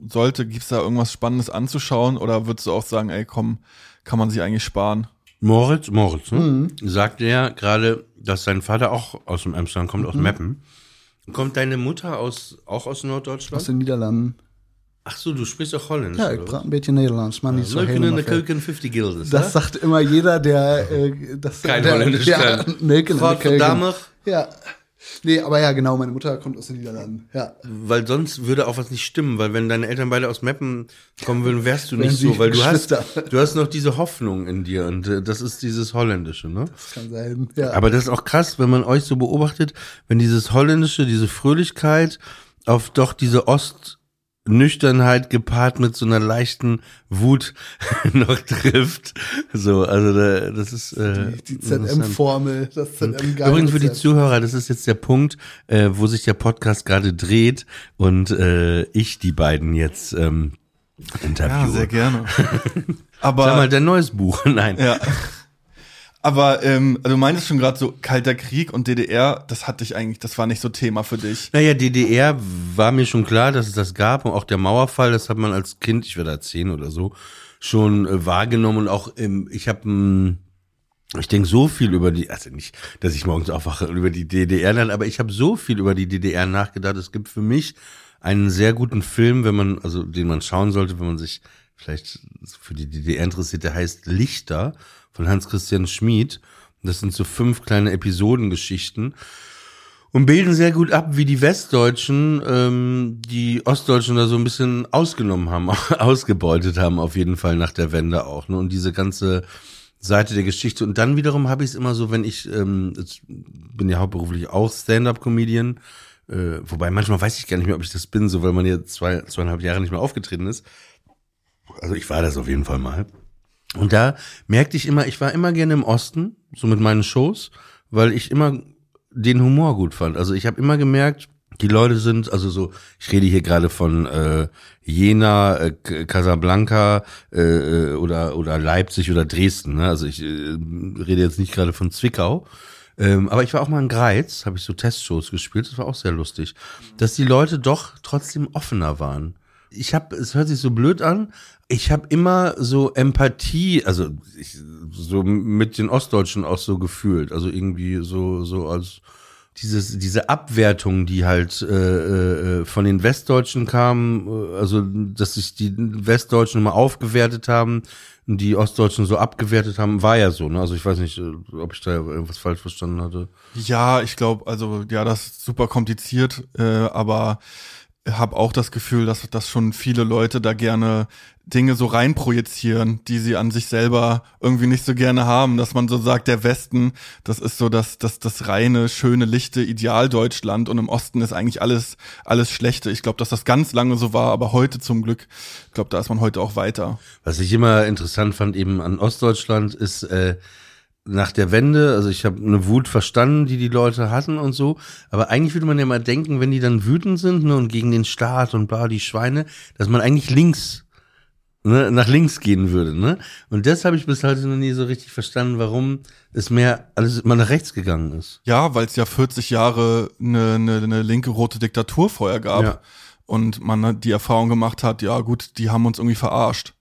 sollte? Gibt es da irgendwas Spannendes anzuschauen? Oder würdest du auch sagen, ey, komm, kann man sich eigentlich sparen? Moritz, Moritz, ne? Mhm. sagt er gerade, dass sein Vater auch aus dem Emsland kommt, aus mhm. Meppen. Kommt deine Mutter aus, auch aus Norddeutschland? Aus den Niederlanden. Ach so, du sprichst auch Holländisch. Ja, ich praat ein beetje Nederlands, maar niet zo Neuken in de keuken 50 guilders. Das sagt immer jeder, der äh, das kein Holländisch ja, kann. Neuken in de keuken. Ja. Nee, aber ja, genau, meine Mutter kommt aus den Niederlanden. Ja. Weil sonst würde auch was nicht stimmen, weil wenn deine Eltern beide aus Meppen kommen würden, wärst du nicht so, weil du hast, du hast noch diese Hoffnung in dir und äh, das ist dieses Holländische, ne? Das kann sein, ja. Aber das ist auch krass, wenn man euch so beobachtet, wenn dieses Holländische, diese Fröhlichkeit auf doch diese Ost Nüchternheit gepaart mit so einer leichten Wut *laughs* noch trifft. So, also da, das ist äh, die, die ZM-Formel, das ZM Übrigens für die Zuhörer, das ist jetzt der Punkt, äh, wo sich der Podcast gerade dreht und äh, ich die beiden jetzt ähm, interviewe. Ja, sehr gerne. *laughs* Aber Sag mal, dein neues Buch. *laughs* Nein. Ja. Aber ähm, also du meintest schon gerade so Kalter Krieg und DDR, das hatte ich eigentlich, das war nicht so Thema für dich. Naja, DDR war mir schon klar, dass es das gab und auch der Mauerfall, das hat man als Kind, ich werde da zehn oder so, schon äh, wahrgenommen und auch ähm, ich habe ich denke so viel über die, also nicht, dass ich morgens aufwache über die DDR, nein, aber ich habe so viel über die DDR nachgedacht. Es gibt für mich einen sehr guten Film, wenn man, also den man schauen sollte, wenn man sich vielleicht für die DDR interessiert, der heißt Lichter von Hans-Christian Schmid. Das sind so fünf kleine Episodengeschichten und bilden sehr gut ab, wie die Westdeutschen ähm, die Ostdeutschen da so ein bisschen ausgenommen haben, *laughs* ausgebeutet haben, auf jeden Fall nach der Wende auch. Ne? Und diese ganze Seite der Geschichte. Und dann wiederum habe ich es immer so, wenn ich, ähm, bin ja hauptberuflich auch Stand-up-Comedian, äh, wobei manchmal weiß ich gar nicht mehr, ob ich das bin, so weil man ja zwei, zweieinhalb Jahre nicht mehr aufgetreten ist. Also ich war das auf jeden Fall mal. Und da merkte ich immer, ich war immer gerne im Osten, so mit meinen Shows, weil ich immer den Humor gut fand. Also ich habe immer gemerkt, die Leute sind, also so, ich rede hier gerade von äh, Jena, äh, Casablanca äh, äh, oder oder Leipzig oder Dresden. Ne? Also ich äh, rede jetzt nicht gerade von Zwickau. Ähm, aber ich war auch mal in Greiz, habe ich so Testshows gespielt, das war auch sehr lustig, dass die Leute doch trotzdem offener waren ich habe, es hört sich so blöd an, ich habe immer so Empathie, also ich, so mit den Ostdeutschen auch so gefühlt, also irgendwie so so als dieses diese Abwertung, die halt äh, äh, von den Westdeutschen kam, äh, also dass sich die Westdeutschen immer aufgewertet haben, die Ostdeutschen so abgewertet haben, war ja so. Ne? Also ich weiß nicht, äh, ob ich da irgendwas falsch verstanden hatte. Ja, ich glaube, also ja, das ist super kompliziert, äh, aber habe auch das Gefühl, dass, dass schon viele Leute da gerne Dinge so reinprojizieren, die sie an sich selber irgendwie nicht so gerne haben, dass man so sagt, der Westen, das ist so das, das, das reine, schöne, lichte Ideal Deutschland und im Osten ist eigentlich alles, alles Schlechte. Ich glaube, dass das ganz lange so war, aber heute zum Glück, ich glaube, da ist man heute auch weiter. Was ich immer interessant fand eben an Ostdeutschland ist, äh, nach der Wende, also ich habe eine Wut verstanden, die die Leute hatten und so, aber eigentlich würde man ja mal denken, wenn die dann wütend sind ne, und gegen den Staat und bla die Schweine, dass man eigentlich links ne, nach links gehen würde, ne? Und das habe ich bis heute noch nie so richtig verstanden, warum es mehr alles immer nach rechts gegangen ist. Ja, weil es ja 40 Jahre eine, eine, eine linke rote Diktatur vorher gab ja. und man die Erfahrung gemacht hat, ja gut, die haben uns irgendwie verarscht.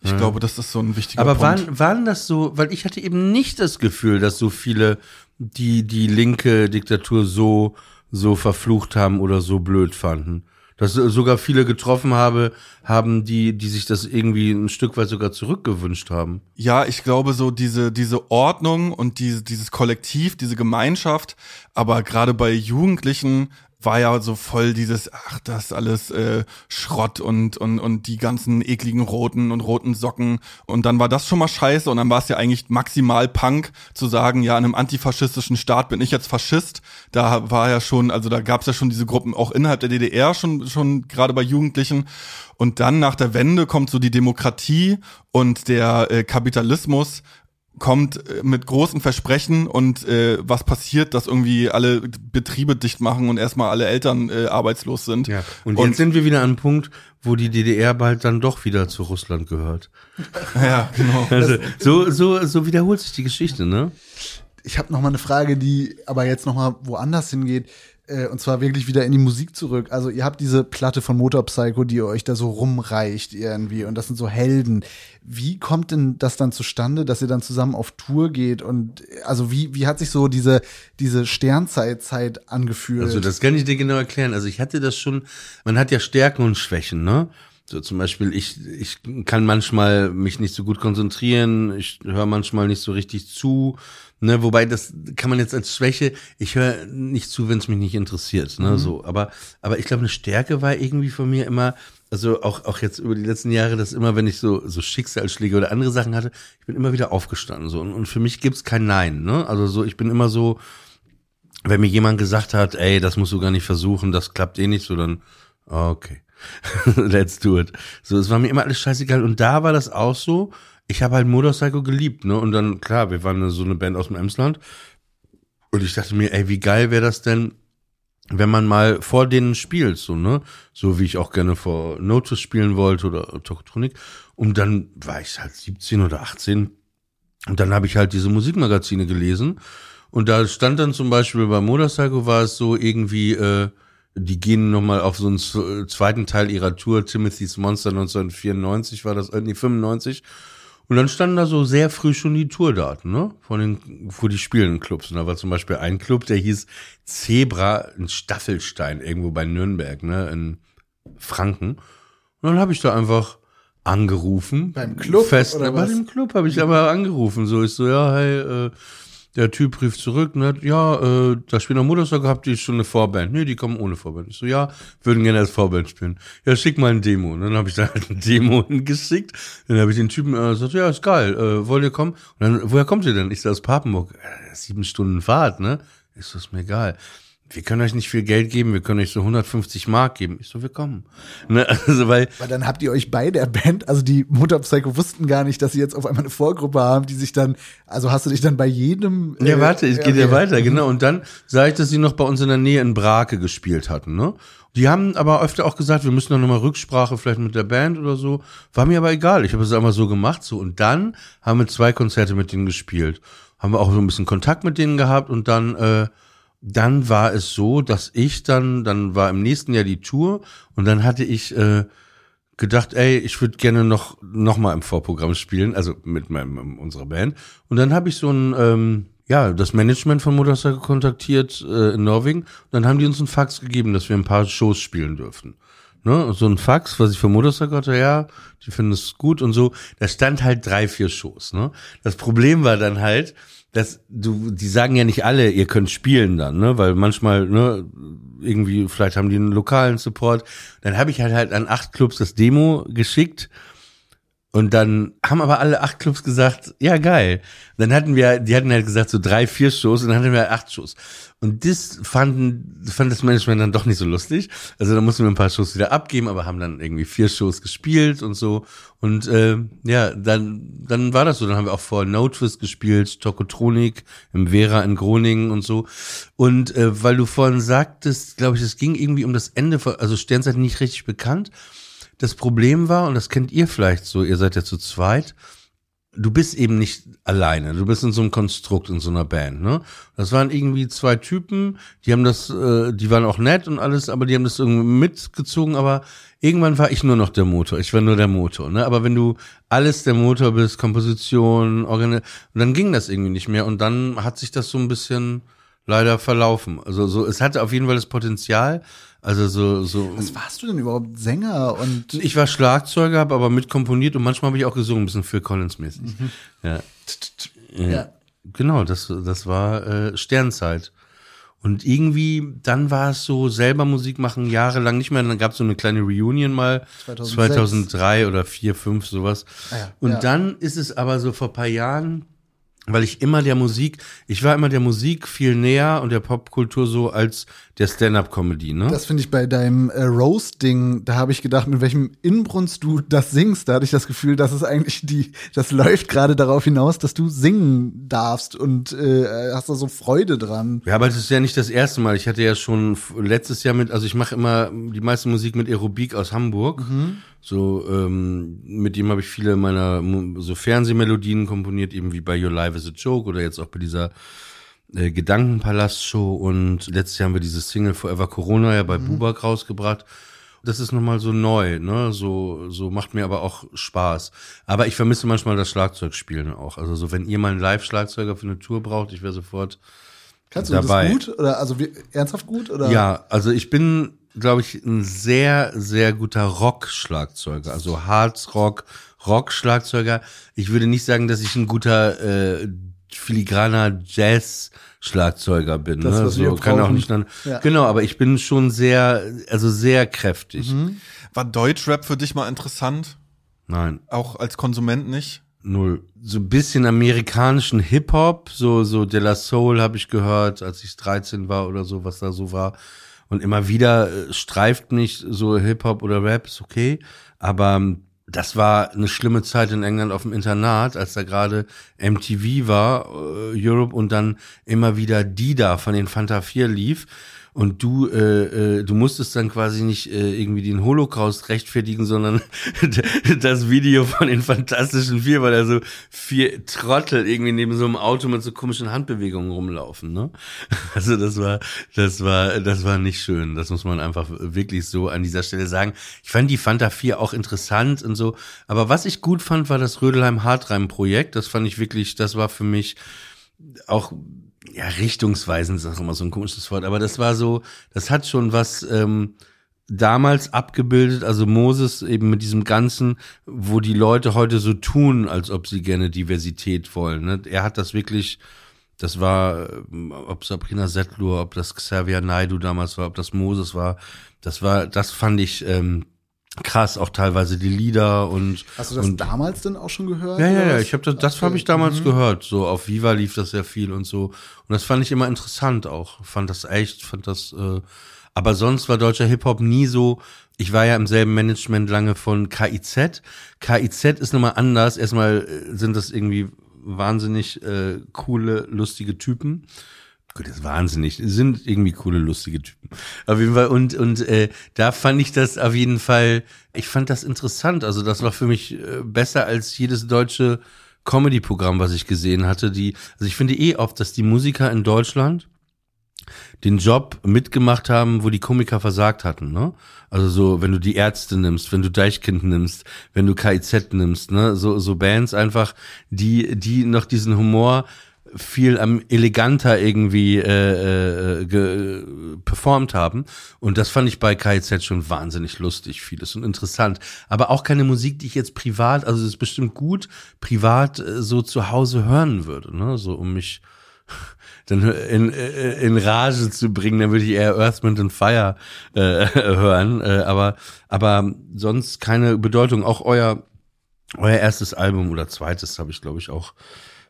Ich ja. glaube, das ist so ein wichtiger Aber Punkt. waren, waren das so, weil ich hatte eben nicht das Gefühl, dass so viele die, die linke Diktatur so, so verflucht haben oder so blöd fanden. Dass sogar viele getroffen habe, haben, die, die sich das irgendwie ein Stück weit sogar zurückgewünscht haben. Ja, ich glaube so diese, diese Ordnung und diese, dieses Kollektiv, diese Gemeinschaft, aber gerade bei Jugendlichen war ja so voll dieses, ach, das alles äh, Schrott und, und, und die ganzen ekligen roten und roten Socken. Und dann war das schon mal scheiße und dann war es ja eigentlich maximal Punk zu sagen, ja, in einem antifaschistischen Staat bin ich jetzt Faschist. Da war ja schon, also da gab es ja schon diese Gruppen auch innerhalb der DDR schon, schon gerade bei Jugendlichen. Und dann nach der Wende kommt so die Demokratie und der äh, Kapitalismus kommt äh, mit großen Versprechen und äh, was passiert, dass irgendwie alle Betriebe dicht machen und erstmal alle Eltern äh, arbeitslos sind. Ja. Und, und jetzt sind wir wieder an einem Punkt, wo die DDR bald dann doch wieder zu Russland gehört. *laughs* ja, genau. Also, so, so, so wiederholt sich die Geschichte, ne? Ich habe noch mal eine Frage, die aber jetzt noch mal woanders hingeht. Äh, und zwar wirklich wieder in die Musik zurück. Also ihr habt diese Platte von Motorpsycho, die ihr euch da so rumreicht irgendwie und das sind so Helden. Wie kommt denn das dann zustande, dass ihr dann zusammen auf Tour geht und also wie wie hat sich so diese diese Sternzeitzeit angefühlt? Also das kann ich dir genau erklären. Also ich hatte das schon, man hat ja Stärken und Schwächen, ne? So zum Beispiel, ich, ich kann manchmal mich nicht so gut konzentrieren, ich höre manchmal nicht so richtig zu. Ne, wobei das kann man jetzt als Schwäche, ich höre nicht zu, wenn es mich nicht interessiert. Ne, mhm. so. Aber, aber ich glaube, eine Stärke war irgendwie von mir immer, also auch, auch jetzt über die letzten Jahre, dass immer, wenn ich so, so Schicksalsschläge oder andere Sachen hatte, ich bin immer wieder aufgestanden. So. Und, und für mich gibt's kein Nein. Ne? Also so, ich bin immer so, wenn mir jemand gesagt hat, ey, das musst du gar nicht versuchen, das klappt eh nicht so, dann, okay. *laughs* Let's do it. So, es war mir immer alles scheißegal. Und da war das auch so, ich habe halt Motorcycle geliebt, ne? Und dann, klar, wir waren so eine Band aus dem Emsland. Und ich dachte mir, ey, wie geil wäre das denn, wenn man mal vor denen spielt, so, ne? So wie ich auch gerne vor Notus spielen wollte oder Tokotronik. Und dann war ich halt 17 oder 18. Und dann habe ich halt diese Musikmagazine gelesen. Und da stand dann zum Beispiel bei Motorcycle war es so irgendwie, äh, die gehen nochmal auf so einen zweiten Teil ihrer Tour, Timothy's Monster 1994 war das, äh, nee, 95. Und dann standen da so sehr früh schon die Tourdaten, ne? Von den, wo die spielenden Clubs. Und da war zum Beispiel ein Club, der hieß Zebra in Staffelstein, irgendwo bei Nürnberg, ne? In Franken. Und dann habe ich da einfach angerufen. Beim Club? Fest, oder bei was? dem Club habe ich aber angerufen. So, ich so, ja, hey, äh, der Typ rief zurück und hat, ja, äh, da spielt noch Motorcycle, habt ihr schon eine Vorband? Nee, die kommen ohne Vorband. Ich so, ja, würden gerne als Vorband spielen. Ja, schick mal ein Demo. Und dann habe ich da halt ein Demo *laughs* hingeschickt. Dann habe ich den Typen äh, gesagt, ja, ist geil, äh, wollt ihr kommen? Und dann, woher kommt ihr denn? Ich so, aus Papenburg. Äh, sieben Stunden Fahrt, ne? Ist mir egal. Wir können euch nicht viel Geld geben, wir können euch so 150 Mark geben. Ich so, wir kommen. Ne? Also, weil, Weil dann habt ihr euch bei der Band, also die Mutterpsycho wussten gar nicht, dass sie jetzt auf einmal eine Vorgruppe haben, die sich dann, also hast du dich dann bei jedem. Ja, äh, warte, es geht ja okay. weiter, genau. Und dann sah ich, dass sie noch bei uns in der Nähe in Brake gespielt hatten, ne? Die haben aber öfter auch gesagt, wir müssen noch mal Rücksprache vielleicht mit der Band oder so. War mir aber egal. Ich habe es einfach so gemacht, so. Und dann haben wir zwei Konzerte mit denen gespielt. Haben wir auch so ein bisschen Kontakt mit denen gehabt und dann, äh, dann war es so, dass ich dann, dann war im nächsten Jahr die Tour und dann hatte ich äh, gedacht, ey, ich würde gerne noch noch mal im Vorprogramm spielen, also mit meinem unserer Band. Und dann habe ich so ein ähm, ja das Management von Motorcycle kontaktiert äh, in Norwegen. Und dann haben die uns einen Fax gegeben, dass wir ein paar Shows spielen dürfen. Ne, so ein Fax, was ich für Motorcycle hatte, ja, die finden es gut und so. Da stand halt drei, vier Shows. Ne? Das Problem war dann halt, dass du, die sagen ja nicht alle, ihr könnt spielen dann, ne, weil manchmal, ne, irgendwie, vielleicht haben die einen lokalen Support. Dann habe ich halt halt an acht Clubs das Demo geschickt und dann haben aber alle acht Clubs gesagt, ja geil. Dann hatten wir, die hatten halt gesagt so drei, vier Shows und dann hatten wir acht Shows. Und das fanden, fand das Management dann doch nicht so lustig. Also da mussten wir ein paar Shows wieder abgeben, aber haben dann irgendwie vier Shows gespielt und so. Und äh, ja, dann, dann war das so. Dann haben wir auch vor No Twist gespielt, Tokotronik im Vera in Groningen und so. Und äh, weil du vorhin sagtest, glaube ich, es ging irgendwie um das Ende, von, also Sternzeit nicht richtig bekannt. Das Problem war, und das kennt ihr vielleicht so, ihr seid ja zu zweit, du bist eben nicht alleine. Du bist in so einem Konstrukt, in so einer Band, ne? Das waren irgendwie zwei Typen, die haben das, äh, die waren auch nett und alles, aber die haben das irgendwie mitgezogen, aber irgendwann war ich nur noch der Motor. Ich war nur der Motor, ne? Aber wenn du alles der Motor bist, Komposition, Organ, dann ging das irgendwie nicht mehr und dann hat sich das so ein bisschen leider verlaufen. Also so, es hatte auf jeden Fall das Potenzial, also so, so. Was warst du denn überhaupt? Sänger und. Ich war Schlagzeuger, hab aber mitkomponiert und manchmal habe ich auch gesungen, ein bisschen Phil Collins mäßig. Ja. Ja. Genau, das, das war äh, Sternzeit. Und irgendwie, dann war es so, selber Musik machen, jahrelang nicht mehr. Dann gab es so eine kleine Reunion mal, 2006. 2003 oder 4, 5, sowas. Ah ja, Und ja. dann ist es aber so vor paar Jahren, weil ich immer der Musik, ich war immer der Musik viel näher und der Popkultur so als der Stand-up-Comedy, ne? Das finde ich bei deinem äh, Roast-Ding, da habe ich gedacht, mit welchem Inbrunst du das singst. Da hatte ich das Gefühl, dass es eigentlich die, das läuft gerade darauf hinaus, dass du singen darfst und äh, hast da so Freude dran. Ja, aber das ist ja nicht das erste Mal. Ich hatte ja schon letztes Jahr mit, also ich mache immer die meiste Musik mit Aerobik aus Hamburg. So, ähm, mit dem habe ich viele meiner so Fernsehmelodien komponiert, eben wie bei Your Life is a Joke oder jetzt auch bei dieser äh, Gedankenpalast-Show. Und letztes Jahr haben wir dieses Single Forever Corona ja bei Bubak rausgebracht. Das ist nochmal so neu, ne? So, so macht mir aber auch Spaß. Aber ich vermisse manchmal das Schlagzeugspielen auch. Also so, wenn ihr mal einen Live-Schlagzeuger für eine Tour braucht, ich wäre sofort Kannst du Dabei. das gut? Oder also wie, ernsthaft gut? Oder? Ja, also ich bin, glaube ich, ein sehr, sehr guter Rock-Schlagzeuger. Also Harz-Rock, Rock-Schlagzeuger. Ich würde nicht sagen, dass ich ein guter äh, filigraner Jazz-Schlagzeuger bin. Das, ne? was wir so, kann auch nicht. Ja. Genau, aber ich bin schon sehr, also sehr kräftig. War Deutschrap für dich mal interessant? Nein. Auch als Konsument nicht? Null. So ein bisschen amerikanischen Hip-Hop, so, so De La Soul habe ich gehört, als ich 13 war oder so, was da so war. Und immer wieder äh, streift mich so Hip-Hop oder Rap, ist okay. Aber ähm, das war eine schlimme Zeit in England auf dem Internat, als da gerade MTV war, äh, Europe, und dann immer wieder die da von den Fanta 4 lief. Und du, äh, äh, du musstest dann quasi nicht äh, irgendwie den Holocaust rechtfertigen, sondern *laughs* das Video von den Fantastischen Vier, weil da so vier Trottel irgendwie neben so einem Auto mit so komischen Handbewegungen rumlaufen, ne? *laughs* Also das war, das war, das war nicht schön. Das muss man einfach wirklich so an dieser Stelle sagen. Ich fand die Fanta 4 auch interessant und so. Aber was ich gut fand, war das Rödelheim-Hartreim-Projekt. Das fand ich wirklich, das war für mich auch ja, richtungsweisend ist auch immer so ein komisches Wort, aber das war so, das hat schon was ähm, damals abgebildet, also Moses eben mit diesem Ganzen, wo die Leute heute so tun, als ob sie gerne Diversität wollen. Ne? Er hat das wirklich, das war, ähm, ob Sabrina Settlur, ob das Xavier Naidu damals war, ob das Moses war, das war, das fand ich ähm, krass, auch teilweise die Lieder und. Hast du das und, damals denn auch schon gehört? Ja, ja, ja, ich habe das, das Okay. habe ich damals Mhm. gehört. So auf Viva lief das sehr viel und so. Und das fand ich immer interessant auch. Fand das echt, fand das. Äh, aber sonst war deutscher Hip Hop nie so. Ich war ja im selben Management lange von KIZ. KIZ ist nochmal anders. Erstmal äh, sind das irgendwie wahnsinnig äh, coole, lustige Typen. Gut, das ist wahnsinnig. Sind irgendwie coole, lustige Typen. Auf jeden Fall. Und, und äh, da fand ich das auf jeden Fall, ich fand das interessant. Also das war für mich äh, besser als jedes deutsche Comedy-Programm, was ich gesehen hatte. Die, also ich finde eh oft, dass die Musiker in Deutschland den Job mitgemacht haben, wo die Komiker versagt hatten, ne? Also so, wenn du die Ärzte nimmst, wenn du Deichkind nimmst, wenn du KIZ nimmst, ne? So, so Bands einfach, die, die noch diesen Humor viel am eleganter irgendwie äh, äh, performt haben und das fand ich bei KIZ schon wahnsinnig lustig vieles und interessant aber auch keine Musik die ich jetzt privat also es ist bestimmt gut privat äh, so zu Hause hören würde ne so um mich *laughs* dann in, äh, in Rage zu bringen, dann würde ich eher Earth, and Fire äh, *laughs* hören. Äh, aber, aber sonst keine Bedeutung. Auch euer, euer erstes Album oder zweites habe ich, glaube ich, auch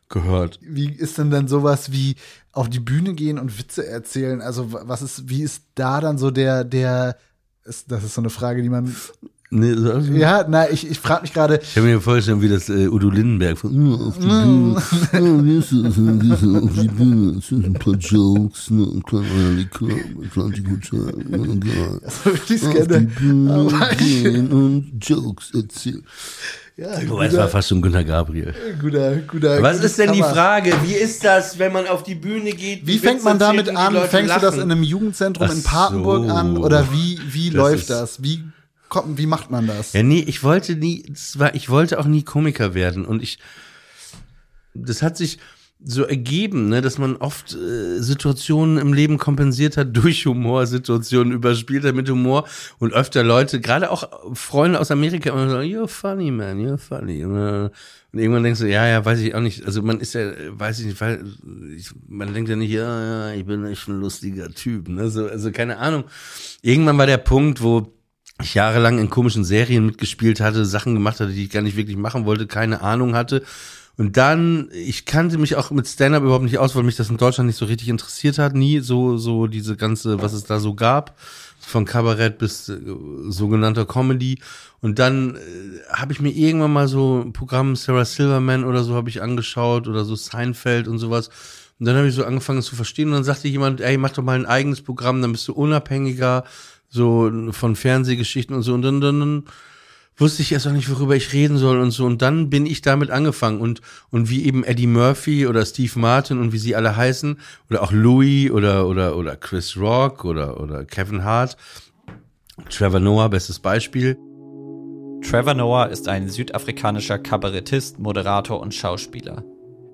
gehört. Wie ist denn dann sowas wie auf die Bühne gehen und Witze erzählen? Also wa- was ist, wie ist da dann so der, der, ist, das ist so eine Frage, die man, Nee, so, ja, na, ich, ich frage mich gerade, Ich habe mir vorgestellt, wie das äh, Udo Lindenberg von "Ja, auf die. Bühne, ja, wie ist das, wie ist das, auf die Bühne, es sind ein paar Jokes, ne, ein kleiner Likör, ein kleiner Likör, egal. so würde ich gerne, aber ich, gehen und Jokes erzählen. Ja, Wobei, es war guter, fast schon Günter Gabriel. guter, guter, Was ist denn die. Frage? Wie ist das, wenn man auf die Bühne geht? Wie fängt man damit an? Fängst du das lachen? in einem Jugendzentrum Ach in Papenburg so. an? Oder wie, wie Das läuft das? Wie kommt, wie macht man das? Ja, nee, ich wollte nie, war, ich wollte auch nie Komiker werden und ich, das hat sich so ergeben, ne, dass man oft äh, Situationen im Leben kompensiert hat durch Humor, Situationen überspielt hat mit Humor und öfter Leute, gerade auch Freunde aus Amerika, immer so, you're funny, man, you're funny. Äh, und irgendwann denkst du, ja, ja, weiß ich auch nicht. Also man ist ja, weiß ich nicht, weil ich, man denkt ja nicht, ja, ja, ich bin echt ein lustiger Typ. Ne? So, also keine Ahnung. Irgendwann war der Punkt, wo ich jahrelang in komischen Serien mitgespielt hatte, Sachen gemacht hatte, die ich gar nicht wirklich machen wollte, keine Ahnung hatte. Und dann, ich kannte mich auch mit Stand-up überhaupt nicht aus, weil mich das in Deutschland nicht so richtig interessiert hat, nie so, so diese ganze, was es da so gab, von Kabarett bis äh, sogenannter Comedy. Und dann äh, habe ich mir irgendwann mal so ein Programm Sarah Silverman oder so habe ich angeschaut oder so Seinfeld und sowas. Und dann habe ich so angefangen zu verstehen und dann sagte jemand, ey, mach doch mal ein eigenes Programm, dann bist du unabhängiger, so von Fernsehgeschichten und so. Und dann, dann, dann wusste ich erst auch nicht, worüber ich reden soll und so. Und dann bin ich damit angefangen. Und, und wie eben Eddie Murphy oder Steve Martin und wie sie alle heißen, oder auch Louis oder, oder, oder Chris Rock oder, oder Kevin Hart, Trevor Noah, bestes Beispiel. Trevor Noah ist ein südafrikanischer Kabarettist, Moderator und Schauspieler.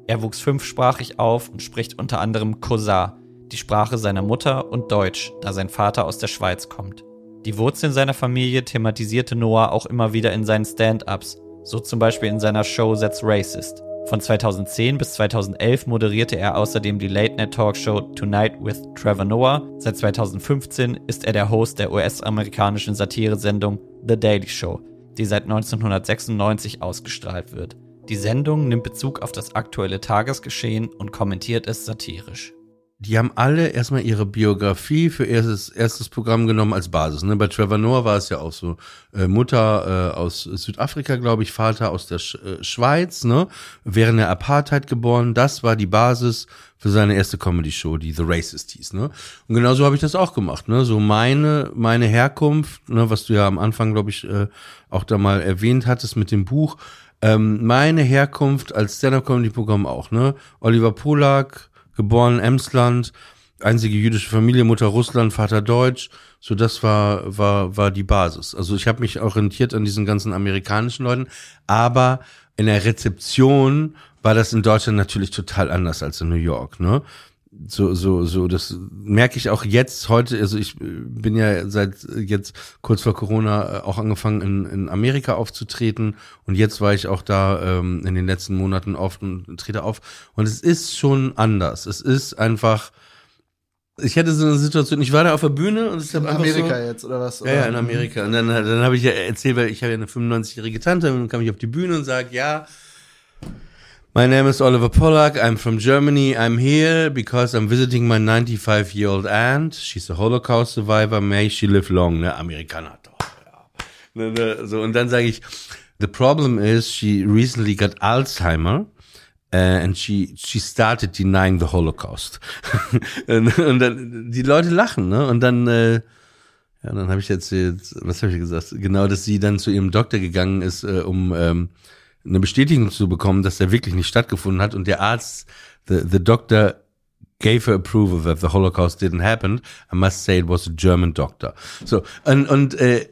Er wuchs fünfsprachig auf und spricht unter anderem Kosa, die Sprache seiner Mutter, und Deutsch, da sein Vater aus der Schweiz kommt. Die Wurzeln seiner Familie thematisierte Noah auch immer wieder in seinen Stand-ups, so zum Beispiel in seiner Show That's Racist. Von 2010 bis 2011 moderierte er außerdem die Late-Night-Talkshow Tonight with Trevor Noah. Seit 2015 ist er der Host der US-amerikanischen Satiresendung The Daily Show, die seit 1996 ausgestrahlt wird. Die Sendung nimmt Bezug auf das aktuelle Tagesgeschehen und kommentiert es satirisch. Die haben alle erstmal ihre Biografie für erstes, erstes Programm genommen als Basis. Ne? Bei Trevor Noah war es ja auch so, äh, Mutter äh, aus Südafrika, glaube ich, Vater aus der Sch äh, Schweiz, ne? während der Apartheid geboren. Das war die Basis für seine erste Comedy-Show, die The Racist hieß. Ne? Und genauso habe ich das auch gemacht. Ne? So meine, meine Herkunft, ne? was du ja am Anfang, glaube ich, äh, auch da mal erwähnt hattest mit dem Buch, ähm, meine Herkunft als Stand-Up-Comedy-Programm auch. Ne? Oliver Polak, geboren Emsland, einzige jüdische Familie, Mutter Russland, Vater Deutsch. So, das war, war, war die Basis. Also ich habe mich orientiert an diesen ganzen amerikanischen Leuten, aber in der Rezeption war das in Deutschland natürlich total anders als in New York, ne? So, so, so, das merke ich auch jetzt heute. Also ich bin ja seit jetzt kurz vor Corona auch angefangen in, in Amerika aufzutreten und jetzt war ich auch da ähm, in den letzten Monaten oft und trete auf. Und es ist schon anders. Es ist einfach. Ich hatte so eine Situation, ich war da auf der Bühne und es In Amerika so, jetzt, oder was? Oder? Ja, ja, in Amerika. Und dann, dann habe ich ja erzählt, weil ich habe ja eine 95-jährige Tante und dann kam ich auf die Bühne und sage, ja, My name is Oliver Pollack. I'm from Germany. I'm here because I'm visiting my 95 year old aunt. She's a Holocaust survivor. May she live long. Ne, Amerikaner. Ne, ne, so, und dann sage ich, the problem is she recently got Alzheimer. Uh, and she she started denying the Holocaust. *laughs* und, und, dann die Leute lachen, ne? Und dann äh, ja, dann habe ich erzählt, was habe ich gesagt? Genau, dass sie dann zu ihrem Doktor gegangen ist, äh, um ähm, eine Bestätigung zu bekommen, dass der wirklich nicht stattgefunden hat und der Arzt, the, the doctor gave her approval that the Holocaust didn't happen. I must say it was a German doctor. So, und, und äh,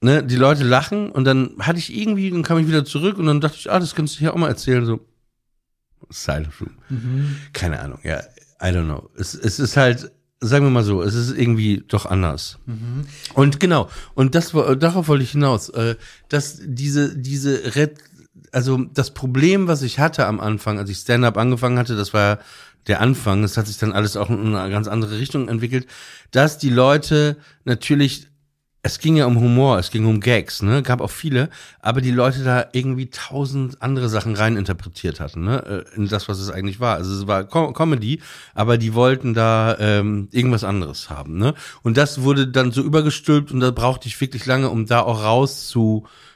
ne, die Leute lachen und dann hatte ich irgendwie, dann kam ich wieder zurück und dann dachte ich, ah, das kannst du hier auch mal erzählen. So, Silent Room. Mhm. Keine Ahnung, ja, I don't know. Es, es ist halt, sagen wir mal so, es ist irgendwie doch anders. Mhm. Und genau, und das darauf wollte ich hinaus, äh, dass diese, diese Red, also das Problem, was ich hatte am Anfang, als ich Stand-up angefangen hatte, das war der Anfang, das hat sich dann alles auch in eine ganz andere Richtung entwickelt, dass die Leute natürlich es ging ja um Humor, es ging um Gags, ne? Gab auch viele, aber die Leute da irgendwie tausend andere Sachen reininterpretiert hatten, ne? Äh, in das, was es eigentlich war. Also es war Com Comedy, aber die wollten da ähm, irgendwas anderes haben, ne? Und das wurde dann so übergestülpt und da brauchte ich wirklich lange, um da auch raus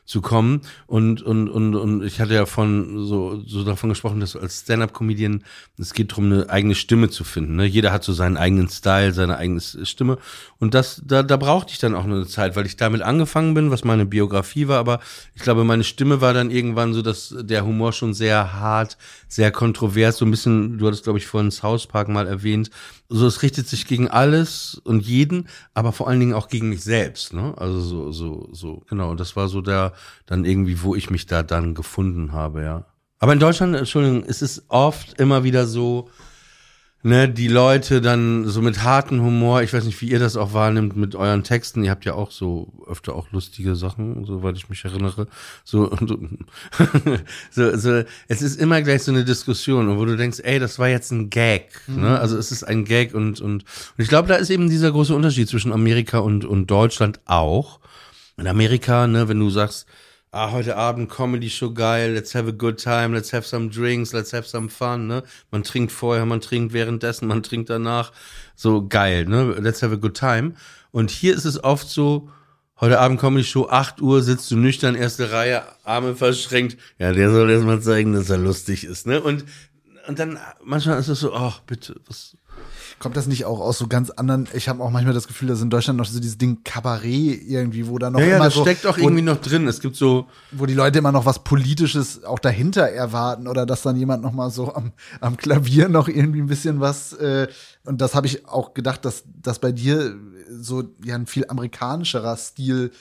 zu kommen. Und, und, und, und ich hatte ja von so, so davon gesprochen, dass als Stand-up-Comedian es geht darum, eine eigene Stimme zu finden. Ne? Jeder hat so seinen eigenen Style, seine eigene Stimme. Und das, da, da brauchte ich dann auch eine Zeit, weil ich damit angefangen bin, was meine Biografie war. Aber ich glaube, meine Stimme war dann irgendwann so, dass der Humor schon sehr hart, sehr kontrovers, so ein bisschen, du hattest, glaube ich, vorhin South Park mal erwähnt, so es richtet sich gegen alles und jeden, aber vor allen Dingen auch gegen mich selbst, ne? Also so so so genau, das war so der dann irgendwie, wo ich mich da dann gefunden habe, ja. Aber in Deutschland, Entschuldigung, ist es oft immer wieder so, ne, die Leute dann so mit harten Humor, ich weiß nicht, wie ihr das auch wahrnimmt mit euren Texten, ihr habt ja auch so öfter auch lustige Sachen, soweit ich mich erinnere, so, *laughs* so, so, es ist immer gleich so eine Diskussion, wo du denkst, ey, das war jetzt ein Gag, ne? mhm. ne, also es ist ein Gag und, und, und ich glaube, da ist eben dieser große Unterschied zwischen Amerika und, und Deutschland auch. In Amerika, ne, wenn du sagst, ah, heute Abend Comedy Show geil, let's have a good time, let's have some drinks, let's have some fun, ne? Man trinkt vorher, man trinkt währenddessen, man trinkt danach. So geil, ne? Let's have a good time. Und hier ist es oft so, heute Abend Comedy Show, 8 Uhr, sitzt du nüchtern, erste Reihe, Arme verschränkt. Ja, der soll erst mal zeigen, dass er lustig ist, ne? Und, und dann, manchmal ist es so, ach, bitte, was, Kommt das nicht auch aus so ganz anderen? Ich habe auch manchmal das Gefühl, dass in Deutschland noch so dieses Ding Kabarett irgendwie, wo da noch ja, ja, immer das so, steckt auch irgendwie noch drin. Es gibt so, wo die Leute immer noch was Politisches auch dahinter erwarten oder dass dann jemand noch mal so am, am Klavier noch irgendwie ein bisschen was. Äh, und das habe ich auch gedacht, dass das bei dir so ja ein viel amerikanischerer Stil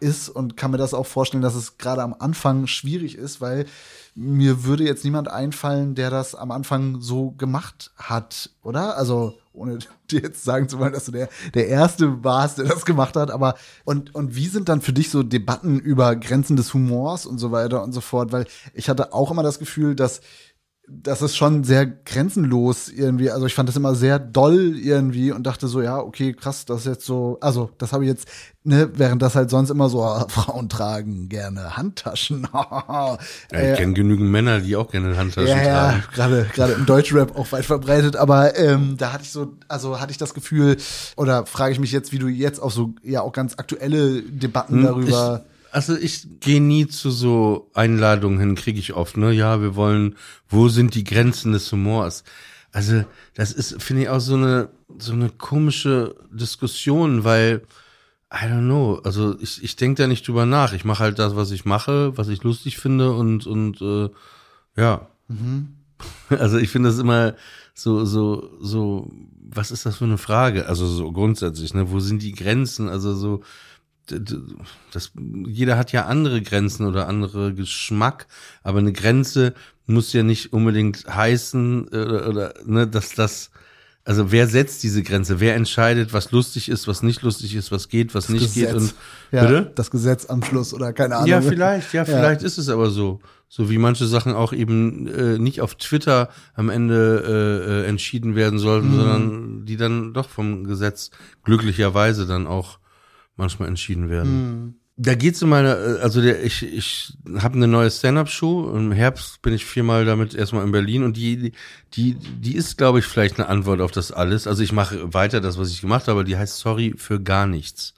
ist und kann mir das auch vorstellen, dass es gerade am Anfang schwierig ist, weil mir würde jetzt niemand einfallen, der das am Anfang so gemacht hat, oder? Also ohne *laughs* dir jetzt sagen zu wollen, dass du der, der Erste warst, der das gemacht hat, aber und, und wie sind dann für dich so Debatten über Grenzen des Humors und so weiter und so fort? Weil ich hatte auch immer das Gefühl, dass das ist schon sehr grenzenlos irgendwie. Also ich fand das immer sehr doll irgendwie und dachte so, ja, okay, krass, das ist jetzt so, also das habe ich jetzt, ne, während das halt sonst immer so, ah, *laughs* Frauen tragen gerne Handtaschen. *laughs* ja, ich äh, kenne genügend Männer, die auch gerne Handtaschen ja, tragen. Ja, gerade gerade im Deutschrap auch weit verbreitet, aber ähm, da hatte ich so, also hatte ich das Gefühl, oder frage ich mich jetzt, wie du jetzt auch so, ja auch ganz aktuelle Debatten hm, darüber. Ich also ich gehe nie zu so Einladungen hin, kriege ich oft, ne? Ja, wir wollen, wo sind die Grenzen des Humors? Also, das ist, finde ich, auch so eine, so eine komische Diskussion, weil, I don't know, also ich, ich denke da nicht drüber nach. Ich mache halt das, was ich mache, was ich lustig finde und, und äh, ja. Mhm. *laughs* Also ich finde das immer so, so, so, was ist das für eine Frage? Also so grundsätzlich, ne? Wo sind die Grenzen? Also so, das, jeder hat ja andere Grenzen oder andere Geschmack, aber eine Grenze muss ja nicht unbedingt heißen oder, oder ne, dass das also wer setzt diese Grenze? Wer entscheidet, was lustig ist, was nicht lustig ist, was geht, was das nicht Gesetz. geht und ja, bitte? das Gesetz am Schluss oder keine Ahnung. Ja, vielleicht, ja, vielleicht ja. ist es aber so. So wie manche Sachen auch eben äh, nicht auf Twitter am Ende äh, äh entschieden werden sollten, mhm. sondern die dann doch vom Gesetz glücklicherweise dann auch manchmal entschieden werden. Mhm. Da geht's um meine, also der, ich, ich habe eine neue Stand-up-Show. Im Herbst bin ich viermal damit erstmal in Berlin und die, die, die ist, glaube ich, vielleicht eine Antwort auf das alles. Also ich mache weiter das, was ich gemacht habe, aber die heißt Sorry für gar nichts.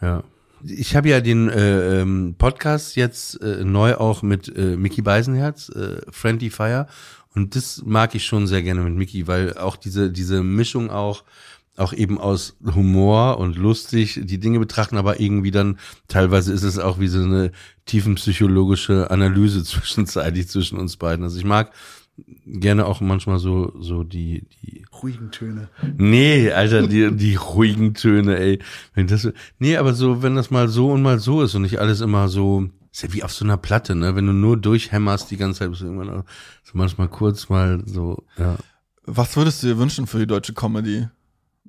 Ja. Ich habe ja den äh, ähm, Podcast jetzt äh, neu auch mit äh, Mickey Beisenherz, äh, Friendly Fire. Und das mag ich schon sehr gerne mit Mickey, weil auch diese, diese Mischung auch auch eben aus Humor und lustig die Dinge betrachten, aber irgendwie dann teilweise ist es auch wie so eine tiefenpsychologische Analyse *laughs* zwischenzeitlich zwischen uns beiden. Also ich mag gerne auch manchmal so so die die ruhigen Töne. Nee, Alter, die die ruhigen Töne, ey. Wenn das nee, aber so wenn das mal so und mal so ist und nicht alles immer so ist ja wie auf so einer Platte, ne? Wenn du nur durchhämmerst die ganze Zeit, bist du irgendwann auch so manchmal kurz mal so, ja. Was würdest du dir wünschen für die deutsche Comedy?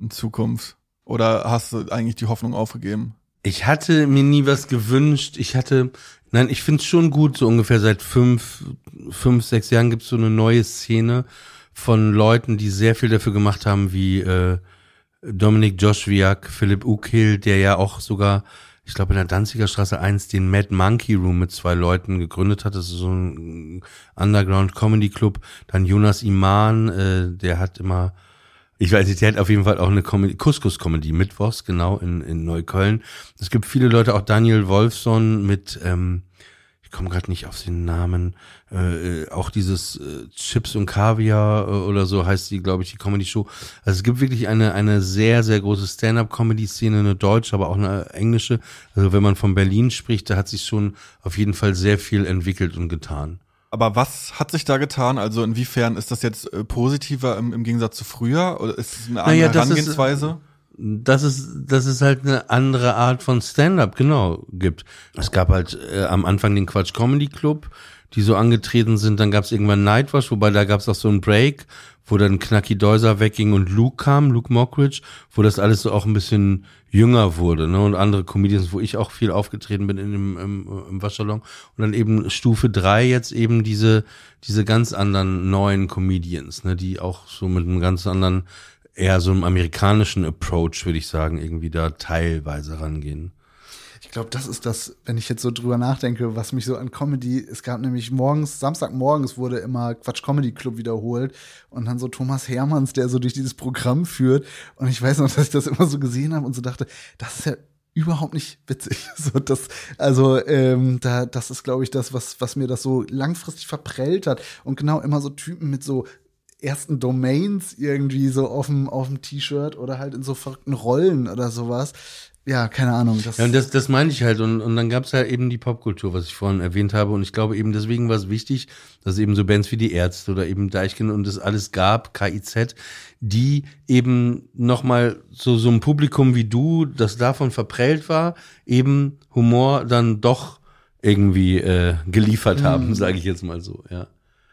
In Zukunft? Oder hast du eigentlich die Hoffnung aufgegeben? Ich hatte mir nie was gewünscht. Ich hatte, nein, ich find's schon gut, so ungefähr seit fünf, fünf, sechs Jahren gibt's so eine neue Szene von Leuten, die sehr viel dafür gemacht haben, wie äh, Dominik Joschwiak, Philipp Ukil, der ja auch sogar, ich glaube in der Danziger Straße 1 den Mad Monkey Room mit zwei Leuten gegründet hat. Das ist so ein Underground Comedy Club. Dann Jonas Iman, äh, der hat immer ich weiß nicht, der hat auf jeden Fall auch eine Comedy, Couscous-Comedy, Mittwochs, genau, in, in Neukölln. Es gibt viele Leute, auch Daniel Wolfson mit, ähm, ich komme gerade nicht auf den Namen, äh, auch dieses äh, Chips und Kaviar äh, oder so heißt die, glaube ich, die Comedy-Show. Also es gibt wirklich eine, eine sehr, sehr große Stand-up-Comedy-Szene, eine deutsche, aber auch eine englische. Also wenn man von Berlin spricht, da hat sich schon auf jeden Fall sehr viel entwickelt und getan. Aber was hat sich da getan? Also inwiefern ist das jetzt äh, positiver im, im Gegensatz zu früher? Oder ist es eine andere naja, Herangehensweise? dass es, dass es halt eine andere Art von Stand-up, genau, gibt. Es gab halt äh, am Anfang den Quatsch Comedy Club, die so angetreten sind. Dann gab es irgendwann Nightwash, wobei da gab es auch so einen Break, wo dann Knacky Deuser wegging und Luke kam, Luke Mockridge, wo das alles so auch ein bisschen jünger wurde, ne? Und andere Comedians, wo ich auch viel aufgetreten bin in dem, im, im Waschsalon. Und dann eben Stufe drei jetzt eben diese, diese ganz anderen neuen Comedians, ne, die auch so mit einem ganz anderen, eher so einem amerikanischen Approach, würde ich sagen, irgendwie da teilweise rangehen. Ich glaube, das ist das, wenn ich jetzt so drüber nachdenke, was mich so an Comedy, es gab nämlich morgens, Samstagmorgens wurde immer Quatsch Comedy Club wiederholt und dann so Thomas Hermanns, der so durch dieses Programm führt und ich weiß noch, dass ich das immer so gesehen habe und so dachte, das ist ja überhaupt nicht witzig. *laughs* So, das, also ähm, da, das ist, glaube ich, das, was, was mir das so langfristig verprellt hat. Und genau immer so Typen mit so ersten Domains irgendwie so auf dem, auf dem T-Shirt oder halt in so verrückten Rollen oder sowas ja, keine Ahnung. Das ja, und das, das meine ich halt. Und, und dann gab es ja eben die Popkultur, was ich vorhin erwähnt habe. Und ich glaube eben, deswegen war es wichtig, dass eben so Bands wie die Ärzte oder eben Deichkind und das alles gab, KIZ, die eben nochmal so, so ein Publikum wie du, das davon verprellt war, eben Humor dann doch irgendwie äh, geliefert haben, mhm. sage ich jetzt mal so, ja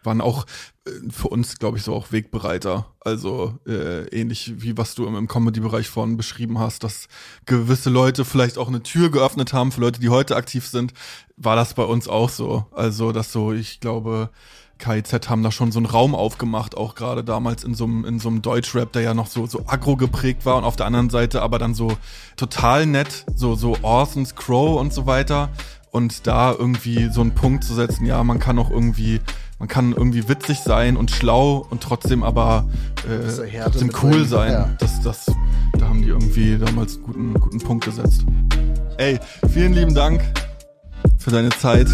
waren auch äh, für uns, glaube ich, so auch Wegbereiter. Also äh, ähnlich wie was du im, Comedy-Bereich vorhin beschrieben hast, dass gewisse Leute vielleicht auch eine Tür geöffnet haben für Leute, die heute aktiv sind, war das bei uns auch so. Also, dass so, ich glaube, KIZ haben da schon so einen Raum aufgemacht, auch gerade damals in so einem, in Deutschrap, der ja noch so, so aggro geprägt war und auf der anderen Seite aber dann so total nett, so, so Orson's Crow und so weiter. Und da irgendwie so einen Punkt zu setzen, ja, man kann auch irgendwie, man kann irgendwie witzig sein und schlau und trotzdem aber äh, trotzdem cool sein. ja. Das, das, da haben die irgendwie damals einen guten, guten Punkt gesetzt. Ey, vielen lieben Dank für deine Zeit.